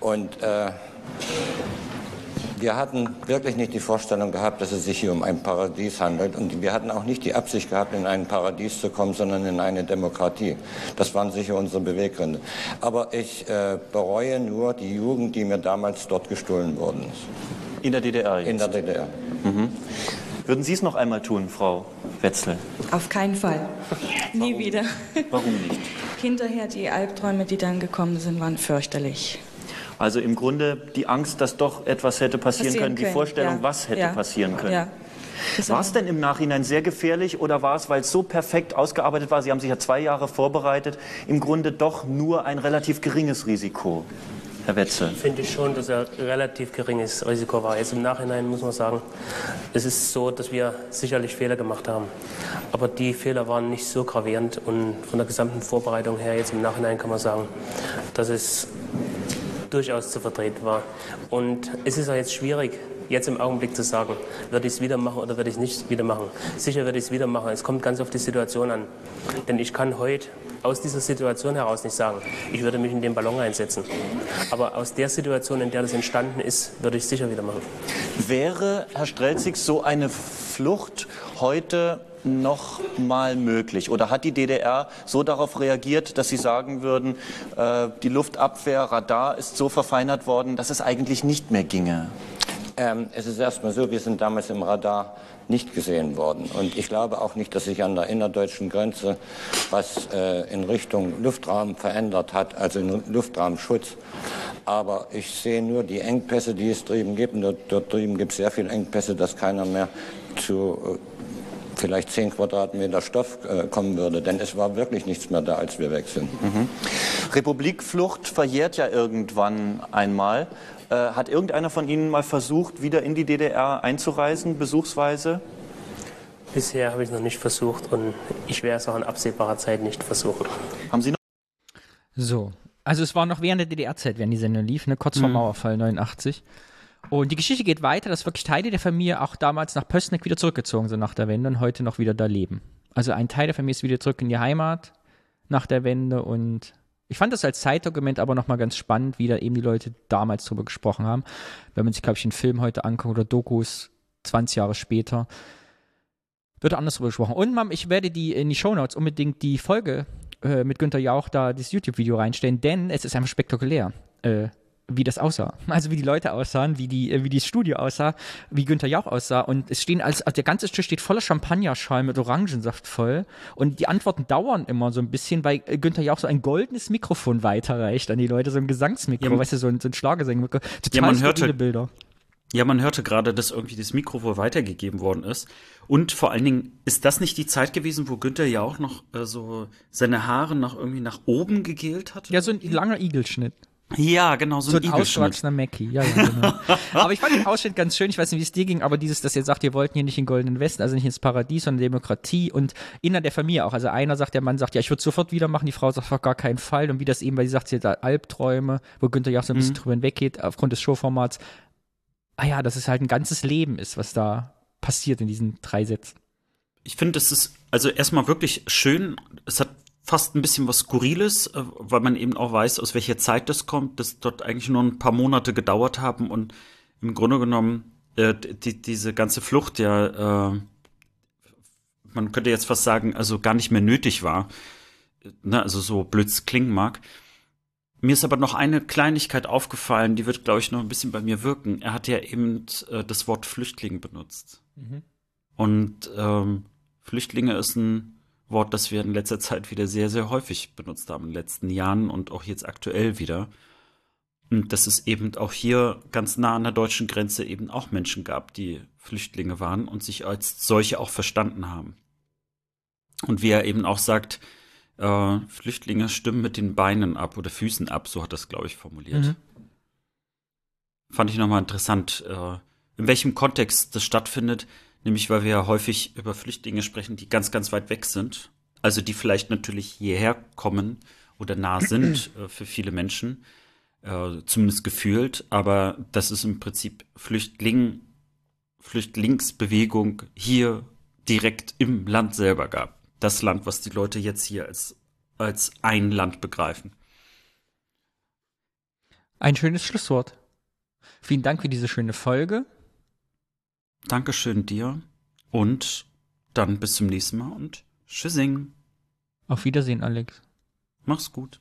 Und äh, wir hatten wirklich nicht die Vorstellung gehabt, dass es sich hier um ein Paradies handelt. Und wir hatten auch nicht die Absicht gehabt, in ein Paradies zu kommen, sondern in eine Demokratie. Das waren sicher unsere Beweggründe. Aber ich äh, bereue nur die Jugend, die mir damals dort gestohlen worden ist. In der DDR jetzt? In der DDR. Mhm. Würden Sie es noch einmal tun, Frau Wetzel? Auf keinen Fall. Nie wieder. Warum nicht? Hinterher die Albträume, die dann gekommen sind, waren fürchterlich. Also im Grunde die Angst, dass doch etwas hätte passieren, passieren können, die Vorstellung, ja. was hätte ja. passieren können. Ja. War es denn im Nachhinein sehr gefährlich oder war es, weil es so perfekt ausgearbeitet war, Sie haben sich ja zwei Jahre vorbereitet, im Grunde doch nur ein relativ geringes Risiko? Herr Wetzel? Finde ich schon, dass er relativ geringes Risiko war. Jetzt im Nachhinein muss man sagen, es ist so, dass wir sicherlich Fehler gemacht haben. Aber die Fehler waren nicht so gravierend und von der gesamten Vorbereitung her, jetzt im Nachhinein kann man sagen, dass es durchaus zu vertreten war. Und es ist auch jetzt schwierig, jetzt im Augenblick zu sagen, würde ich es wieder machen oder würde ich es nicht wieder machen. Sicher würde ich es wieder machen. Es kommt ganz auf die Situation an. Denn ich kann heute aus dieser Situation heraus nicht sagen, ich würde mich in den Ballon einsetzen. Aber aus der Situation, in der das entstanden ist, würde ich es sicher wieder machen. Wäre, Herr Strelzig, so eine Flucht heute noch mal möglich? Oder hat die DDR so darauf reagiert, dass Sie sagen würden, äh, die Luftabwehr, Radar ist so verfeinert worden, dass es eigentlich nicht mehr ginge? Ähm, es ist erstmal so, wir sind damals im Radar nicht gesehen worden. Und ich glaube auch nicht, dass sich an der innerdeutschen Grenze was äh, in Richtung Luftraum verändert hat, also in Luftraumschutz. Aber ich sehe nur die Engpässe, die es drüben gibt. Und dort, dort drüben gibt es sehr viele Engpässe, dass keiner mehr zu vielleicht zehn Quadratmeter Stoff äh, kommen würde. Denn es war wirklich nichts mehr da, als wir weg sind. Mhm. Republikflucht verjährt ja irgendwann einmal. Äh, hat irgendeiner von Ihnen mal versucht, wieder in die DDR einzureisen, besuchsweise? Bisher habe ich es noch nicht versucht und ich werde es auch in absehbarer Zeit nicht versuchen. Haben Sie noch? So, also es war noch während der DDR-Zeit, während die Sendung lief, ne? kurz vor mhm. Mauerfall 89. Und die Geschichte geht weiter, dass wirklich Teile der Familie auch damals nach Pößneck wieder zurückgezogen sind nach der Wende und heute noch wieder da leben. Also ein Teil der Familie ist wieder zurück in die Heimat nach der Wende und ich fand das als Zeitdokument aber nochmal ganz spannend, wie da eben die Leute damals drüber gesprochen haben. Wenn man sich, glaube ich, einen Film heute anguckt oder Dokus 20 Jahre später, wird anders drüber gesprochen. Und Mom, ich werde die in die Shownotes unbedingt die Folge äh, mit Günther Jauch da das YouTube-Video reinstellen, denn es ist einfach spektakulär. Äh, wie das aussah. Also wie die Leute aussahen, wie die, äh, wie das Studio aussah, wie Günther Jauch aussah. Und es stehen als, also der ganze Tisch steht voller Champagnerschal mit Orangensaft voll. Und die Antworten dauern immer so ein bisschen, weil äh, Günther Jauch so ein goldenes Mikrofon weiterreicht an die Leute, so ein Gesangsmikro, ja, weißt du, so ein, so ein Schlagersänger. Total ja, man hörte, Bilder. Ja, man hörte gerade, dass irgendwie das Mikrofon weitergegeben worden ist. Und vor allen Dingen, ist das nicht die Zeit gewesen, wo Günther ja auch noch äh, so seine Haare noch irgendwie nach oben gegelt hat? Ja, so ein langer Igelschnitt. Ja, genau, so, so ein, ein ausgewachsener Mackie. Ja, ja, genau. aber ich fand den Ausschnitt ganz schön. Ich weiß nicht, wie es dir ging, aber dieses, dass ihr sagt, ihr wollten hier nicht in den Goldenen Westen, also nicht ins Paradies, sondern Demokratie und innerhalb der Familie auch. Also einer sagt, der Mann sagt, ja, ich würde sofort wieder machen, die Frau sagt, auf gar keinen Fall. Und wie das eben, weil sie sagt, sie hat Albträume, wo Günther ja auch so ein bisschen mhm. drüber hinweggeht, aufgrund des Showformats. Ah ja, dass es halt ein ganzes Leben ist, was da passiert in diesen drei Sätzen. Ich finde, es ist also erstmal wirklich schön. Es hat fast ein bisschen was Skurriles, äh, weil man eben auch weiß, aus welcher Zeit das kommt, dass dort eigentlich nur ein paar Monate gedauert haben und im Grunde genommen äh, die, diese ganze Flucht ja, äh, man könnte jetzt fast sagen, also gar nicht mehr nötig war. Ne, also so blöd klingen mag. Mir ist aber noch eine Kleinigkeit aufgefallen, die wird, glaube ich, noch ein bisschen bei mir wirken. Er hat ja eben äh, das Wort Flüchtling benutzt. Mhm. Und ähm, Flüchtlinge ist ein Wort, das wir in letzter Zeit wieder sehr, sehr häufig benutzt haben, in den letzten Jahren und auch jetzt aktuell wieder. Und dass es eben auch hier ganz nah an der deutschen Grenze eben auch Menschen gab, die Flüchtlinge waren und sich als solche auch verstanden haben. Und wie er eben auch sagt, äh, Flüchtlinge stimmen mit den Beinen ab oder Füßen ab, so hat das, glaube ich, formuliert. Mhm. Fand ich nochmal interessant, äh, in welchem Kontext das stattfindet, Nämlich, weil wir ja häufig über Flüchtlinge sprechen, die ganz, ganz weit weg sind. Also die vielleicht natürlich hierher kommen oder nah sind äh, für viele Menschen, äh, zumindest gefühlt. Aber dass es im Prinzip Flüchtling, Flüchtlingsbewegung hier direkt im Land selber gab. Das Land, was die Leute jetzt hier als, als ein Land begreifen. Ein schönes Schlusswort. Vielen Dank für diese schöne Folge. Dankeschön dir und dann bis zum nächsten Mal und tschüssing. Auf Wiedersehen, Alex. Mach's gut.